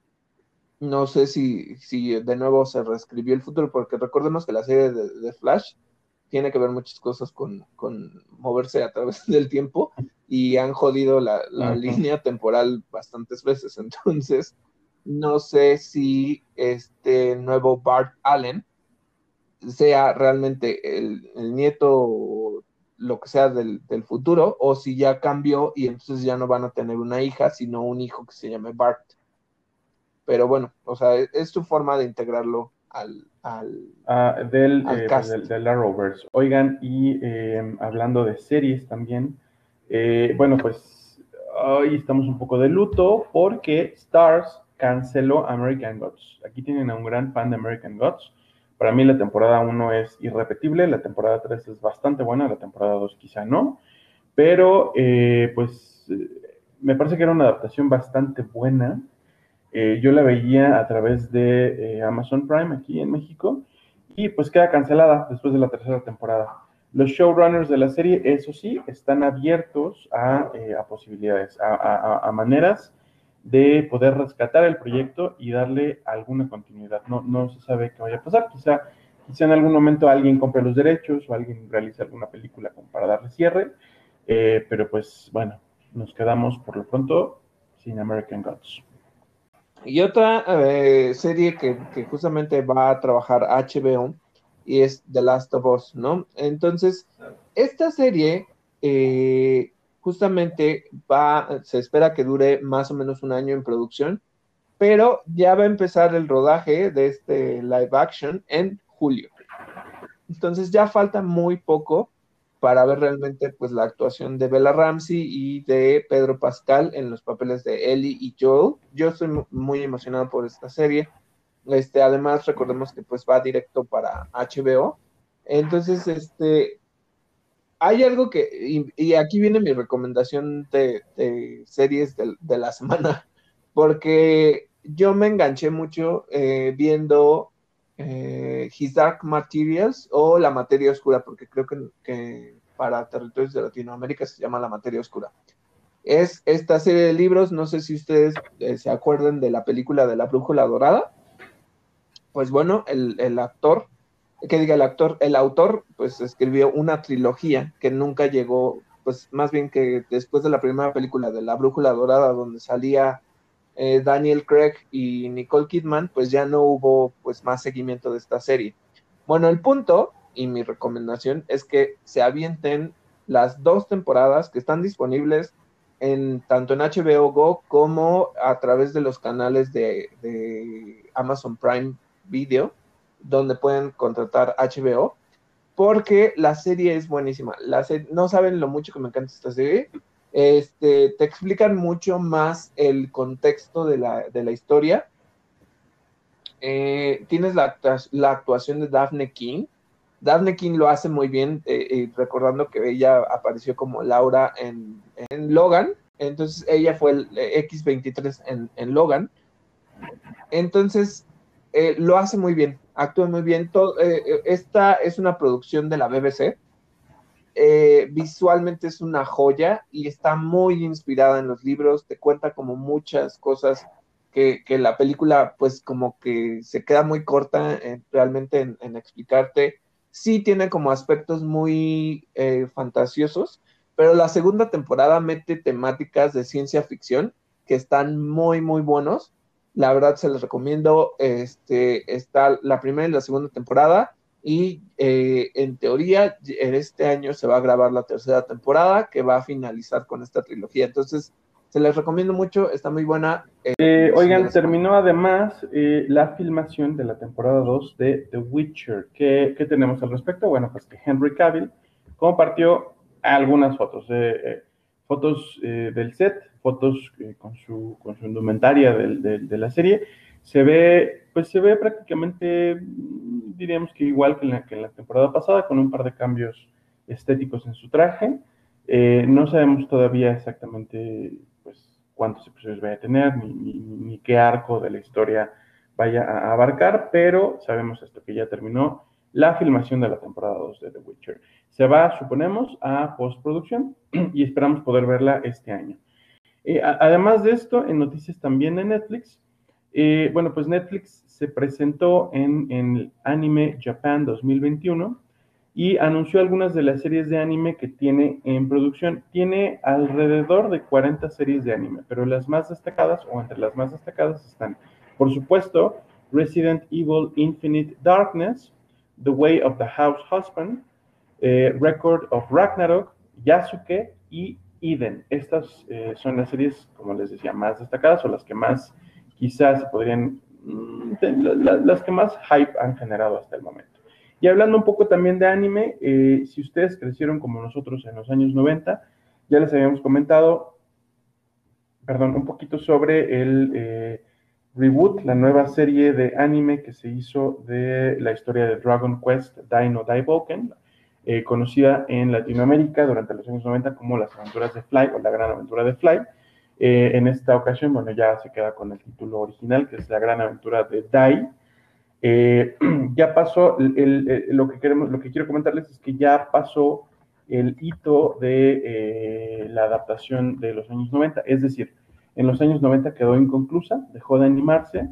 no sé si, si de nuevo se reescribió el futuro, porque recordemos que la serie de Flash tiene que ver muchas cosas con, moverse a través [LAUGHS] del tiempo y han jodido la, línea temporal bastantes veces. [LAUGHS] Entonces, no sé si este nuevo Bart Allen sea realmente el, nieto o lo que sea del, del, futuro, o si ya cambió y entonces ya no van a tener una hija, sino un hijo que se llame Bart. Pero bueno, o sea, es su forma de integrarlo al, al, ah, del, eh, del, Arrowverse. Oigan, y em, hablando de series también, eh, bueno, pues hoy estamos un poco de luto porque Stars canceló American Gods. Aquí tienen a un gran fan de American Gods. Para mí la temporada 1 es irrepetible, la temporada 3 es bastante buena, la temporada 2 quizá no, pero eh, pues me parece que era una adaptación bastante buena. Eh, yo la veía a través de eh, Amazon Prime aquí en México y pues queda cancelada después de la tercera temporada. Los showrunners de la serie, eso sí, están abiertos a, eh, posibilidades, a, maneras de poder rescatar el proyecto y darle alguna continuidad. No, no se sabe qué vaya a pasar. Quizá, quizá en algún momento alguien compre los derechos o alguien realice alguna película para darle cierre, pero pues bueno, nos quedamos por lo pronto sin American Gods. Y otra eh, serie que, justamente va a trabajar HBO y es The Last of Us, ¿no? Entonces, esta serie eh, justamente va, se espera que dure más o menos un año en producción, pero ya va a empezar el rodaje de este live action en julio. Entonces ya falta muy poco para ver realmente pues la actuación de Bella Ramsey y de Pedro Pascal en los papeles de Ellie y Joel. Yo estoy muy emocionado por esta serie. Este, además, recordemos que pues va directo para HBO. Entonces, este, hay algo que, y, aquí viene mi recomendación de, series de, la semana, [LAUGHS] porque yo me enganché mucho eh, viendo eh, His Dark Materials o La Materia Oscura, porque creo que, para territorios de Latinoamérica se llama La Materia Oscura. Es esta serie de libros, no sé si ustedes eh, se acuerdan de la película de la Brújula Dorada. Pues bueno, el, actor, que diga el actor, el autor, pues escribió una trilogía que nunca llegó, pues más bien que después de la primera película de la Brújula Dorada, donde salía eh, Daniel Craig y Nicole Kidman, pues ya no hubo pues más seguimiento de esta serie. Bueno, el punto y mi recomendación es que se avienten las dos temporadas que están disponibles en tanto en HBO Go como a través de los canales de, Amazon Prime Video, donde pueden contratar HBO, porque la serie es buenísima. La no saben lo mucho que me encanta esta serie este, te explican mucho más el contexto de la, historia. Eh, tienes la, actuación de Daphne King. Daphne King lo hace muy bien, eh, recordando que ella apareció como Laura en, Logan. Entonces ella fue el eh, X23 en, en Logan. Entonces lo hace muy bien, actúa muy bien. esta es una producción de la BBC eh, visualmente es una joya y está muy inspirada en los libros, te cuenta como muchas cosas que, la película pues como que se queda muy corta realmente en, explicarte. Sí tiene como aspectos muy eh, fantasiosos, pero la segunda temporada mete temáticas de ciencia ficción que están muy, muy buenos. La verdad se les recomiendo. Este, está la primera y la segunda temporada. Y eh, en teoría, en este año se va a grabar la tercera temporada que va a finalizar con esta trilogía. Entonces, se les recomiendo mucho, está muy buena. Eh, oigan, terminó además eh, la filmación de la temporada 2 de The Witcher. ¿Qué, ¿Qué, tenemos al respecto? Bueno, pues que Henry Cavill compartió algunas fotos, eh, fotos del set, fotos con, su, con su indumentaria de, la serie. Se ve, pues se ve prácticamente, mm, diríamos que igual que en la, que en la temporada pasada, con un par de cambios estéticos en su traje. no sabemos todavía exactamente cuántos episodios vaya a tener, ni, qué arco de la historia vaya a abarcar, pero sabemos esto, que ya terminó la filmación de la temporada 2 de The Witcher. Se va, suponemos, a postproducción [CLEARS THROAT] y esperamos poder verla este año. Eh, además de esto, en noticias también de Netflix, eh, bueno, pues Netflix se presentó en, el Anime Japan 2021 y anunció algunas de las series de anime que tiene en producción. Tiene alrededor de 40 series de anime, pero las más destacadas o entre las más destacadas están, por supuesto, Resident Evil Infinite Darkness, The Way of the House Husband, eh, Record of Ragnarok, Yasuke y Eden. Estas eh, son las series, como les decía, más destacadas o las que más quizás podrían, mm, las que más hype han generado hasta el momento. Y hablando un poco también de anime, eh, si ustedes crecieron como nosotros en los años 90, ya les habíamos comentado, perdón, un poquito sobre el eh, reboot, la nueva serie de anime que se hizo de la historia de Dragon Quest Dino Daiboken, eh, conocida en Latinoamérica durante los años 90 como las aventuras de Fly o la gran aventura de Fly. en esta ocasión, bueno, ya se queda con el título original, que es la gran aventura de Dai. Eh, [CLEARS THROAT] ya pasó, lo, que queremos, lo que quiero comentarles es que ya pasó el hito de eh, la adaptación de los años 90, es decir, en los años 90 quedó inconclusa, dejó de animarse,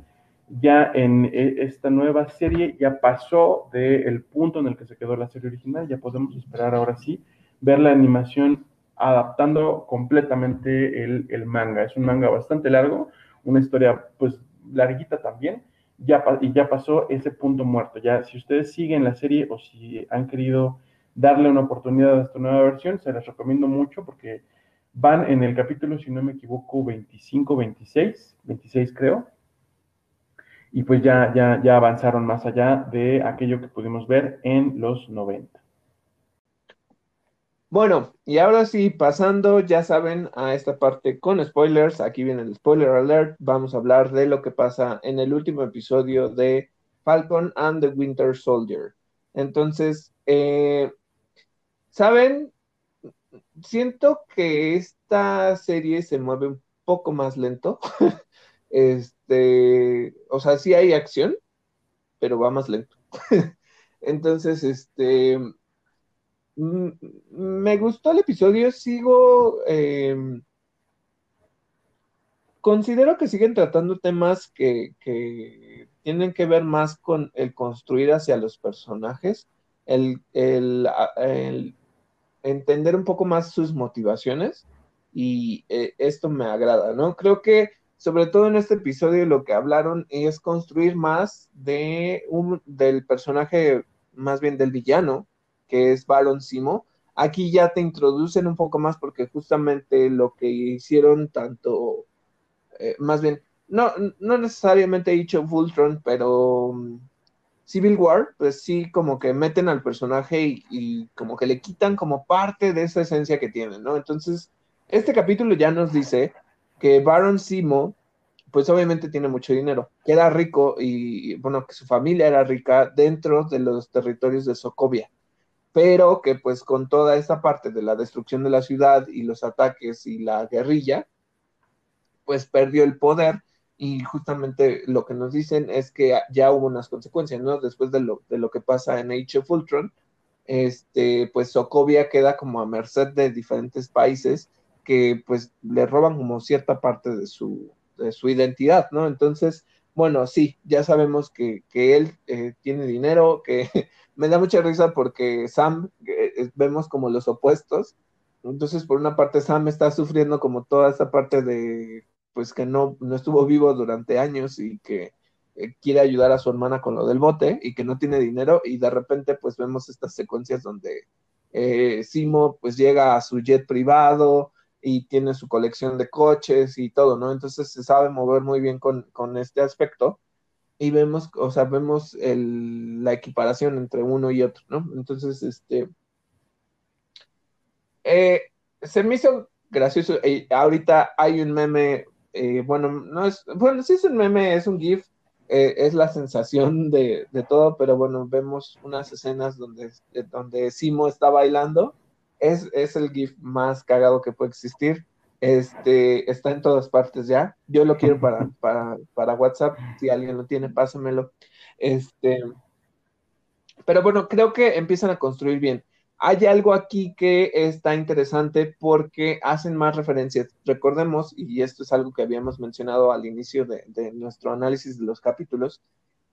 ya en eh, esta nueva serie ya pasó del punto en el que se quedó la serie original, ya podemos esperar ahora sí ver la animación adaptando completamente el, el manga. Es un manga bastante largo, una historia pues larguita también, ya, y ya pasó ese punto muerto. Ya, si ustedes siguen la serie o si han querido darle una oportunidad a esta nueva versión, se les recomiendo mucho porque van en el capítulo, si no me equivoco, 25, 26, 26 creo. Y pues ya, ya, ya avanzaron más allá de aquello que pudimos ver en los 90. Bueno, y ahora sí, pasando, ya saben, a esta parte con spoilers. Aquí viene el spoiler alert. Vamos a hablar de lo que pasa en el último episodio de Falcon and the Winter Soldier. Entonces, eh, ¿saben? Siento que esta serie se mueve un poco más lento. [LAUGHS] este, o sea, sí hay acción, pero va más lento. [LAUGHS] Entonces, este, me gustó el episodio, sigo... Em, considero que siguen tratando temas que, tienen que ver más con el construir hacia los personajes, el, entender un poco más sus motivaciones y eh, esto me agrada, ¿no? Creo que sobre todo en este episodio lo que hablaron es construir más de un, del personaje, más bien del villano, que es Baron Simo. Aquí ya te introducen un poco más porque justamente lo que hicieron tanto, eh, más bien, no, no necesariamente he dicho Voltron, pero um, Civil War, pues sí, como que meten al personaje y, como que le quitan como parte de esa esencia que tiene, ¿no? Entonces, este capítulo ya nos dice que Baron Simo, pues obviamente tiene mucho dinero, que era rico y, bueno, que su familia era rica dentro de los territorios de Sokovia pero que pues con toda esta parte de la destrucción de la ciudad y los ataques y la guerrilla, pues perdió el poder y justamente lo que nos dicen es que ya hubo unas consecuencias, ¿no? Después de lo, de lo que pasa en Age of Ultron, este, pues Sokovia queda como a merced de diferentes países que pues le roban como cierta parte de su, su identidad, ¿no? Entonces, bueno, sí, ya sabemos que, él eh, tiene dinero, que [LAUGHS] me da mucha risa porque Sam, eh, vemos como los opuestos. Entonces, por una parte, Sam está sufriendo como toda esa parte de, pues que no, no estuvo vivo durante años y que eh, quiere ayudar a su hermana con lo del bote y que no tiene dinero y de repente pues vemos estas secuencias donde Simo pues llega a su jet privado, y tiene su colección de coches y todo, ¿no? Entonces se sabe mover muy bien con, este aspecto y vemos, o sea, vemos la equiparación entre uno y otro, ¿no? Entonces, este, eh, se me hizo gracioso, eh, ahorita hay un meme, eh, bueno, no es, bueno, sí es un meme, es un GIF, es la sensación [LAUGHS] de, de, todo, pero bueno, vemos unas escenas donde, donde Simo está bailando es, el GIF más cagado que puede existir. Este, está en todas partes ya. Yo lo quiero para, para, WhatsApp. Si alguien lo tiene, pásamelo. Este, pero bueno, creo que empiezan a construir bien. Hay algo aquí que está interesante porque hacen más referencias. Recordemos, y esto es algo que habíamos mencionado al inicio de, de nuestro análisis de los capítulos,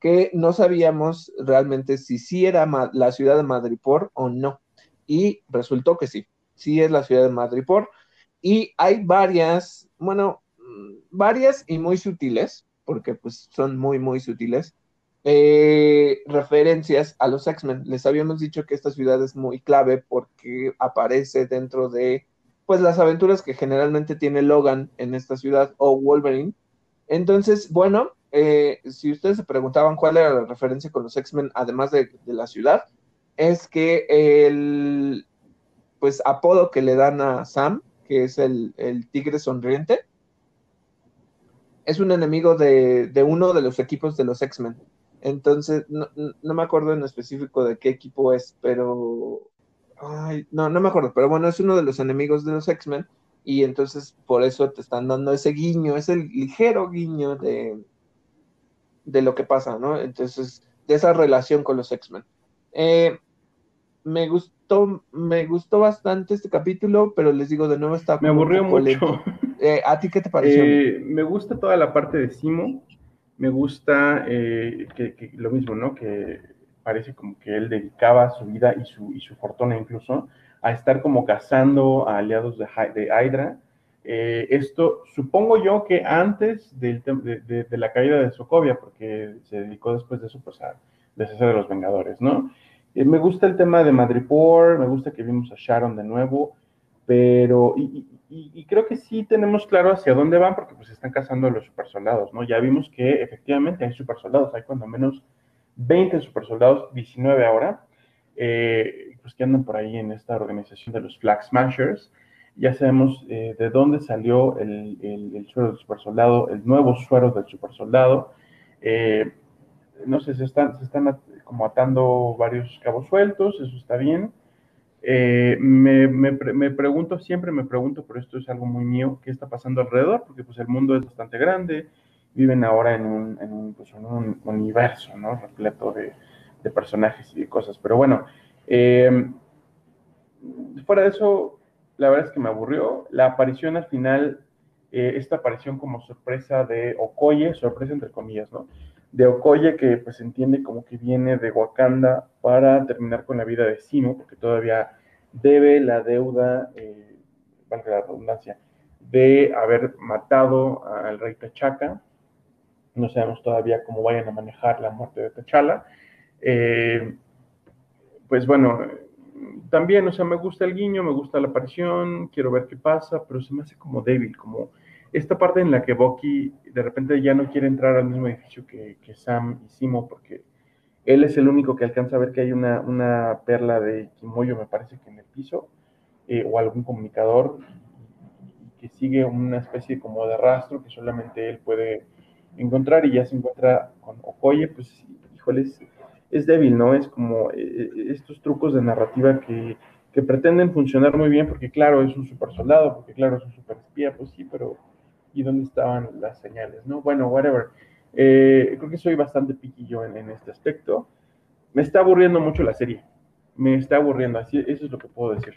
que no sabíamos realmente si sí era la ciudad de Madripoor o no y resultó que sí, sí es la ciudad de Madripoor. Y hay varias, bueno, mm, varias y muy sutiles, porque pues son muy, muy sutiles, eh, referencias a los X-Men. Les habíamos dicho que esta ciudad es muy clave porque aparece dentro de pues las aventuras que generalmente tiene Logan en esta ciudad o Wolverine. Entonces, bueno, eh, si ustedes se preguntaban cuál era la referencia con los X-Men, además de, de, la ciudad, es que el pues apodo que le dan a Sam, que es el, tigre sonriente, es un enemigo de, uno de los equipos de los X-Men. Entonces, no, me acuerdo en específico de qué equipo es, pero... Ay, no, no me acuerdo, pero bueno, es uno de los enemigos de los X-Men y entonces por eso te están dando ese guiño, ese ligero guiño de, de lo que pasa, ¿no? Entonces, de esa relación con los X-Men. Eh, me gustó, me gustó bastante este capítulo, pero les digo de nuevo está Me aburrió mucho. Eh, ¿A ti qué te pareció? Eh, me gusta toda la parte de Simo. Me gusta eh, que, lo mismo, ¿no? Que parece como que él dedicaba su vida y su, y su fortuna incluso a estar como cazando a aliados de, de Hydra. esto supongo yo que antes de, de, la caída de Sokovia, porque se dedicó después de eso pues a deshacer de los Vengadores, ¿no? Eh, me gusta el tema de Madripoor, me gusta que vimos a Sharon de nuevo, pero y, creo que sí tenemos claro hacia dónde van porque pues están cazando a los supersoldados, ¿no? Ya vimos que efectivamente hay supersoldados, hay cuando menos 20 supersoldados, 19 ahora, eh, pues que andan por ahí en esta organización de los Flag Smashers. Ya sabemos eh, de dónde salió el, el, suero del supersoldado, el nuevo suero del supersoldado. No sé, se están, se están como atando varios cabos sueltos, eso está bien. Eh, me, me, me, pregunto, siempre me pregunto, pero esto es algo muy mío, ¿qué está pasando alrededor? Porque pues el mundo es bastante grande, viven ahora en un, en un, pues, un universo, ¿no? Repleto de, de, personajes y de cosas. Pero bueno, eh, fuera de eso, la verdad es que me aburrió. La aparición al final, eh, esta aparición como sorpresa de Okoye, sorpresa entre comillas, ¿no? De Okoye, que pues entiende como que viene de Wakanda para terminar con la vida de Simo, porque todavía debe la deuda, eh, valga la redundancia, de haber matado al rey T'Chaka. No sabemos todavía cómo vayan a manejar la muerte de T'Challa. Eh, pues bueno, también, o sea, me gusta el guiño, me gusta la aparición, quiero ver qué pasa, pero se me hace como débil, como esta parte en la que Bucky de repente ya no quiere entrar al mismo edificio que, Sam y Simo, porque él es el único que alcanza a ver que hay una, una perla de Kimoyo, me parece que en el piso, eh, o algún comunicador, que sigue una especie como de rastro que solamente él puede encontrar y ya se encuentra con Okoye, pues híjole, es, es débil, ¿no? Es como eh, eh, estos trucos de narrativa que, que pretenden funcionar muy bien, porque claro, es un super soldado, porque claro, es un super espía, pues sí, pero y dónde estaban las señales, ¿no? Bueno, whatever. Eh, creo que soy bastante piquillo en, este aspecto. Me está aburriendo mucho la serie. Me está aburriendo, así, eso es lo que puedo decir.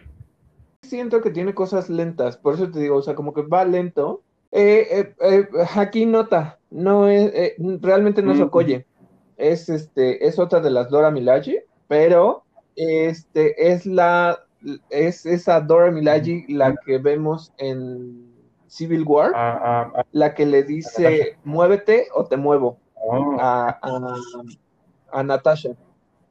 Siento que tiene cosas lentas, por eso te digo, o sea, como que va lento. Eh, eh, aquí nota, no es, realmente no es mm. Okoye, es, este, es otra de las Dora Milaje, pero este, es la es esa Dora Milaje la que vemos en Civil War, ah, ah, ah. la que le dice muévete o te muevo oh. a, a, Natasha.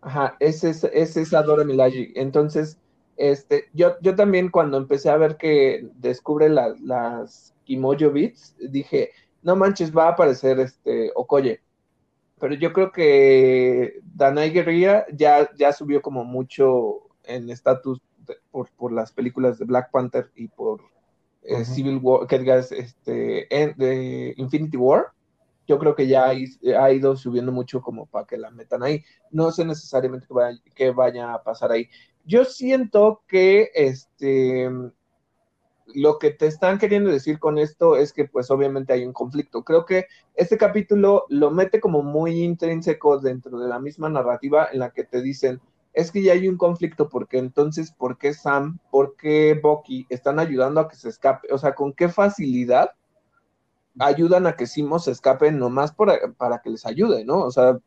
Ajá, es, es, es esa Dora Milaje. Entonces, este, yo, yo también cuando empecé a ver que descubre las Kimojo Beats, dije, no manches, va a aparecer este Okoye. Pero yo creo que Danai Guerrilla ya, ya subió como mucho en estatus por, por, las películas de Black Panther y por eh, Civil War, que digas, este, de Infinity War, yo creo que ya ha ido subiendo mucho como para que la metan ahí. No sé necesariamente que vaya, que vaya a pasar ahí. Yo siento que este lo que te están queriendo decir con esto es que pues obviamente hay un conflicto. Creo que este capítulo lo mete como muy intrínseco dentro de la misma narrativa en la que te dicen, es que ya hay un conflicto porque entonces, ¿por qué Sam, por qué Bucky están ayudando a que se escape? O sea, ¿con qué facilidad ayudan a que Simo se escape nomás para que les ayude, ¿no? O sea,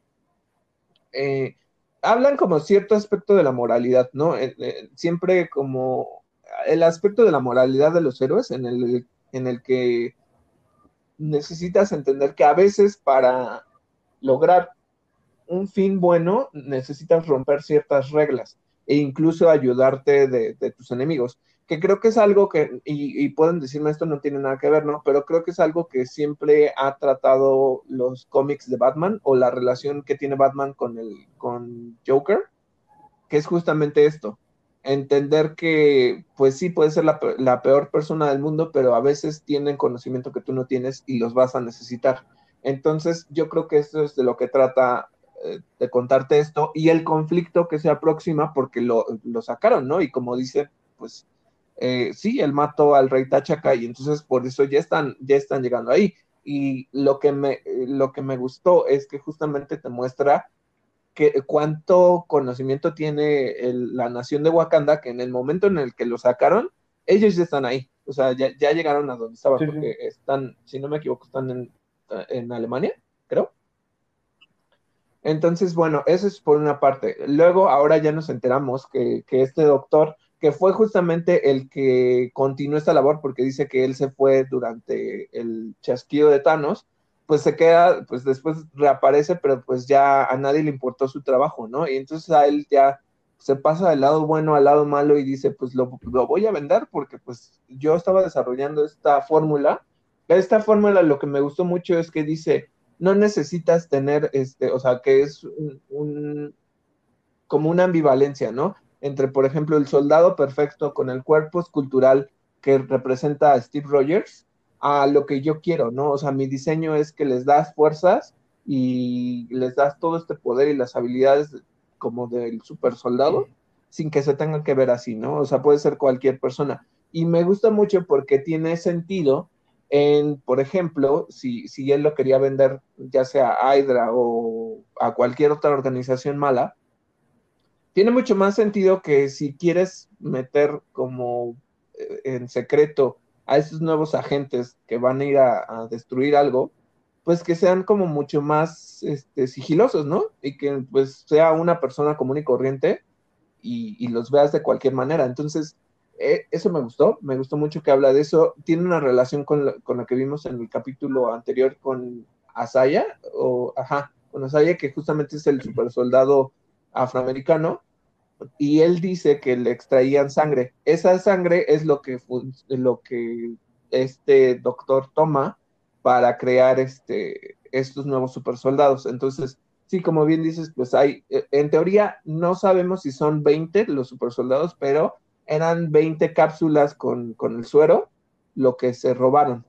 eh, hablan como cierto aspecto de la moralidad, ¿no? Eh, eh, siempre como el aspecto de la moralidad de los héroes en el, en el que necesitas entender que a veces para lograr un fin bueno, necesitas romper ciertas reglas e incluso ayudarte de, tus enemigos, que creo que es algo que, y, pueden decirme esto no tiene nada que ver, ¿no? Pero creo que es algo que siempre ha tratado los cómics de Batman o la relación que tiene Batman con el con Joker, que es justamente esto, entender que pues sí puede ser la, la peor persona del mundo, pero a veces tienen conocimiento que tú no tienes y los vas a necesitar. Entonces, yo creo que esto es de lo que trata eh, de contarte esto y el conflicto que se aproxima porque lo, sacaron, ¿no? Y como dice, pues eh, sí, él mató al rey Tachaca y entonces por eso ya están, ya están llegando ahí. Y lo que me, lo que me gustó es que justamente te muestra que cuánto conocimiento tiene la nación de Wakanda, que en el momento en el que lo sacaron, ellos ya están ahí. O sea, ya, llegaron a donde estaban, porque están, si no me equivoco, están en, en Alemania, creo. Entonces, bueno, eso es por una parte. Luego, ahora ya nos enteramos que, este doctor, que fue justamente el que continuó esta labor, porque dice que él se fue durante el chasquido de Thanos, pues se queda, pues después reaparece, pero pues ya a nadie le importó su trabajo, ¿no? Y entonces a él ya se pasa del lado bueno al lado malo y dice, pues lo, lo voy a vender porque pues yo estaba desarrollando esta fórmula. Esta fórmula lo que me gustó mucho es que dice, no necesitas tener, este, o sea, que es un, como una ambivalencia, ¿no? Entre, por ejemplo, el soldado perfecto con el cuerpo escultural que representa a Steve Rogers, a lo que yo quiero, ¿no? O sea, mi diseño es que les das fuerzas y les das todo este poder y las habilidades como del super soldado, sin que se tengan que ver así, ¿no? O sea, puede ser cualquier persona. Y me gusta mucho porque tiene sentido en, por ejemplo, si, si él lo quería vender ya sea a Hydra o a cualquier otra organización mala, tiene mucho más sentido que si quieres meter como eh, en secreto a estos nuevos agentes que van a ir a, destruir algo, pues que sean como mucho más este, sigilosos, ¿no? Y que pues sea una persona común y corriente y los veas de cualquier manera. Entonces, eh, eso me gustó, me gustó mucho que habla de eso. Tiene una relación con lo, que vimos en el capítulo anterior con Asaya, o ajá, con Asaya, que justamente es el super soldado afroamericano, y él dice que le extraían sangre. Esa sangre es lo que, lo que este doctor toma para crear este, estos nuevos super soldados. Entonces, sí, como bien dices, pues hay, en teoría no sabemos si son 20 los super soldados, pero eran 20 cápsulas con, el suero, lo que se robaron.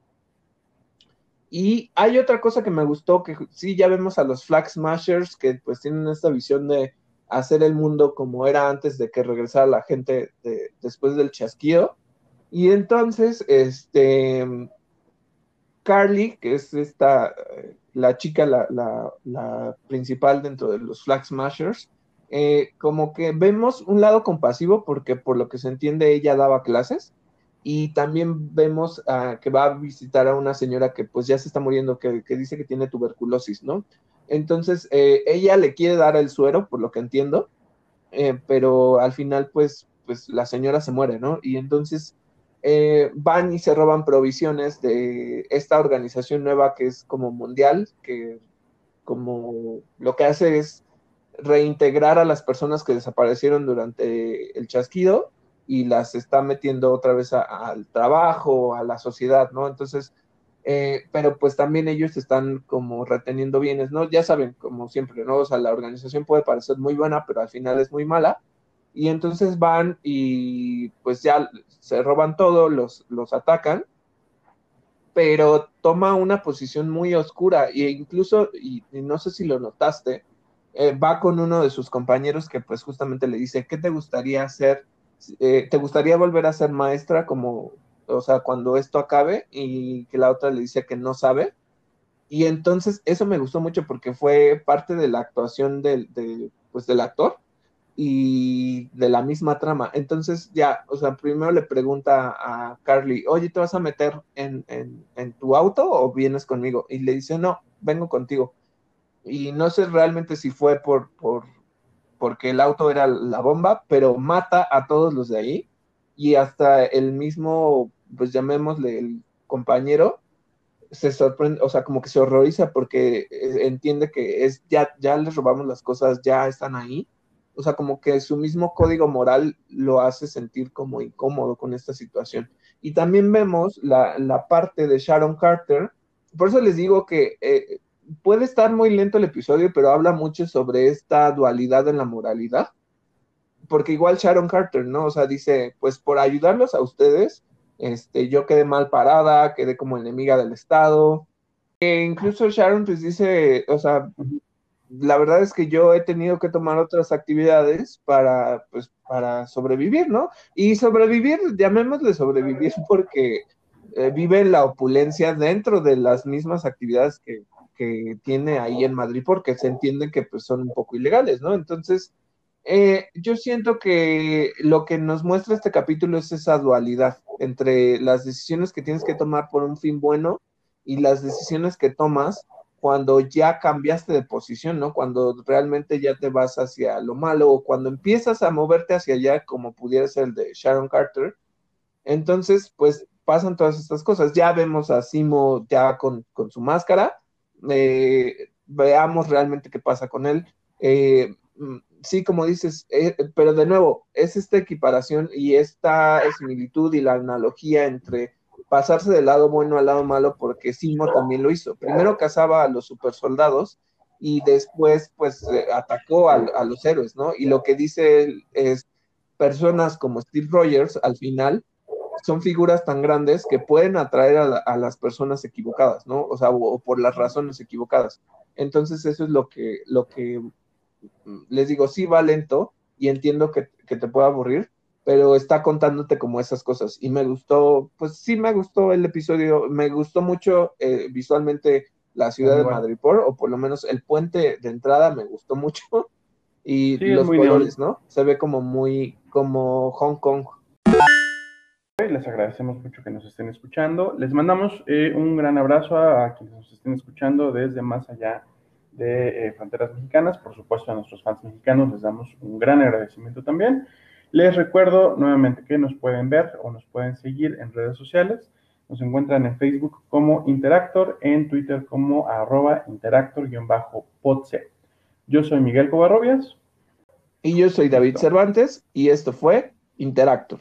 Y hay otra cosa que me gustó, que sí, ya vemos a los Flag Smashers que pues tienen esta visión de hacer el mundo como era antes de que regresara la gente después del chasquido. Y entonces, este, Carly, que es esta, la chica, la, la principal dentro de los Flag Smashers, eh, como que vemos un lado compasivo porque por lo que se entiende ella daba clases y también vemos que va a visitar a una señora que pues ya se está muriendo, que, dice que tiene tuberculosis, ¿no? Entonces, eh, ella le quiere dar el suero, por lo que entiendo, eh, pero al final pues, pues la señora se muere, ¿no? Y entonces van y se roban provisiones de esta organización nueva que es como mundial, que como lo que hace es reintegrar a las personas que desaparecieron durante el chasquido y las está metiendo otra vez al trabajo, a la sociedad, ¿no? Entonces, eh, pero pues también ellos están como reteniendo bienes, ¿no? Ya saben, como siempre, ¿no? O sea, la organización puede parecer muy buena, pero al final es muy mala. Y entonces van y pues ya se roban todo, los, los atacan, pero toma una posición muy oscura e incluso, y, no sé si lo notaste, eh, va con uno de sus compañeros que pues justamente le dice, ¿qué te gustaría hacer? Eh, ¿te gustaría volver a ser maestra como, o sea, cuando esto acabe? Y que la otra le dice que no sabe. Y entonces eso me gustó mucho porque fue parte de la actuación del, pues, del actor y de la misma trama. Entonces ya, o sea, primero le pregunta a Carly, oye, ¿te vas a meter en, en tu auto o vienes conmigo? Y le dice, no, vengo contigo. Y no sé realmente si fue por, por porque el auto era la bomba, pero mata a todos los de ahí y hasta el mismo, pues llamémosle el compañero, se sorprende, o sea, como que se horroriza porque eh, entiende que es ya, ya les robamos las cosas, ya están ahí. O sea, como que su mismo código moral lo hace sentir como incómodo con esta situación. Y también vemos la, la parte de Sharon Carter. Por eso les digo que eh, puede estar muy lento el episodio, pero habla mucho sobre esta dualidad en la moralidad. Porque igual Sharon Carter, ¿no? O sea, dice, pues por ayudarlos a ustedes, este, yo quedé mal parada, quedé como enemiga del Estado. E incluso Sharon pues dice, o sea, la verdad es que yo he tenido que tomar otras actividades para, pues, para sobrevivir, ¿no? Y sobrevivir, llamémosle sobrevivir [LAUGHS] porque eh, vive la opulencia dentro de las mismas actividades que, que tiene ahí en Madrid porque se entiende que pues, son un poco ilegales, ¿no? Entonces, eh, yo siento que lo que nos muestra este capítulo es esa dualidad entre las decisiones que tienes que tomar por un fin bueno y las decisiones que tomas cuando ya cambiaste de posición, ¿no? Cuando realmente ya te vas hacia lo malo o cuando empiezas a moverte hacia allá, como pudiera ser el de Sharon Carter. Entonces, pues pasan todas estas cosas. Ya vemos a Simo ya con, con su máscara, eh, veamos realmente qué pasa con él. Eh, mm, sí, como dices, eh, pero de nuevo, es esta equiparación y esta similitud y la analogía entre pasarse del lado bueno al lado malo, porque Simo también lo hizo. Primero cazaba a los supersoldados y después, pues, atacó a, a, los héroes, ¿no? Y lo que dice él es, personas como Steve Rogers, al final, son figuras tan grandes que pueden atraer a, las personas equivocadas, ¿no? O sea, o, por las razones equivocadas. Entonces, eso es lo que, lo que mm, les digo, sí va lento y entiendo que, te pueda aburrir, pero está contándote como esas cosas. Y me gustó, pues sí me gustó el episodio, me gustó mucho eh, visualmente la ciudad de Madrid, o por lo menos el puente de entrada me gustó mucho. [LAUGHS] Y los colores, ¿no? Se ve como muy, como Hong Kong les agradecemos mucho que nos estén escuchando. Les mandamos eh, un gran abrazo a, quienes nos estén escuchando desde más allá de eh, fronteras mexicanas. Por supuesto, a nuestros fans mexicanos les damos un gran agradecimiento también. Les recuerdo nuevamente que nos pueden ver o nos pueden seguir en redes sociales. Nos encuentran en Facebook como Interactor, en Twitter como arroba interactor-podce. Yo soy Miguel Covarrobias. Y yo soy David Cervantes y esto fue Interactor.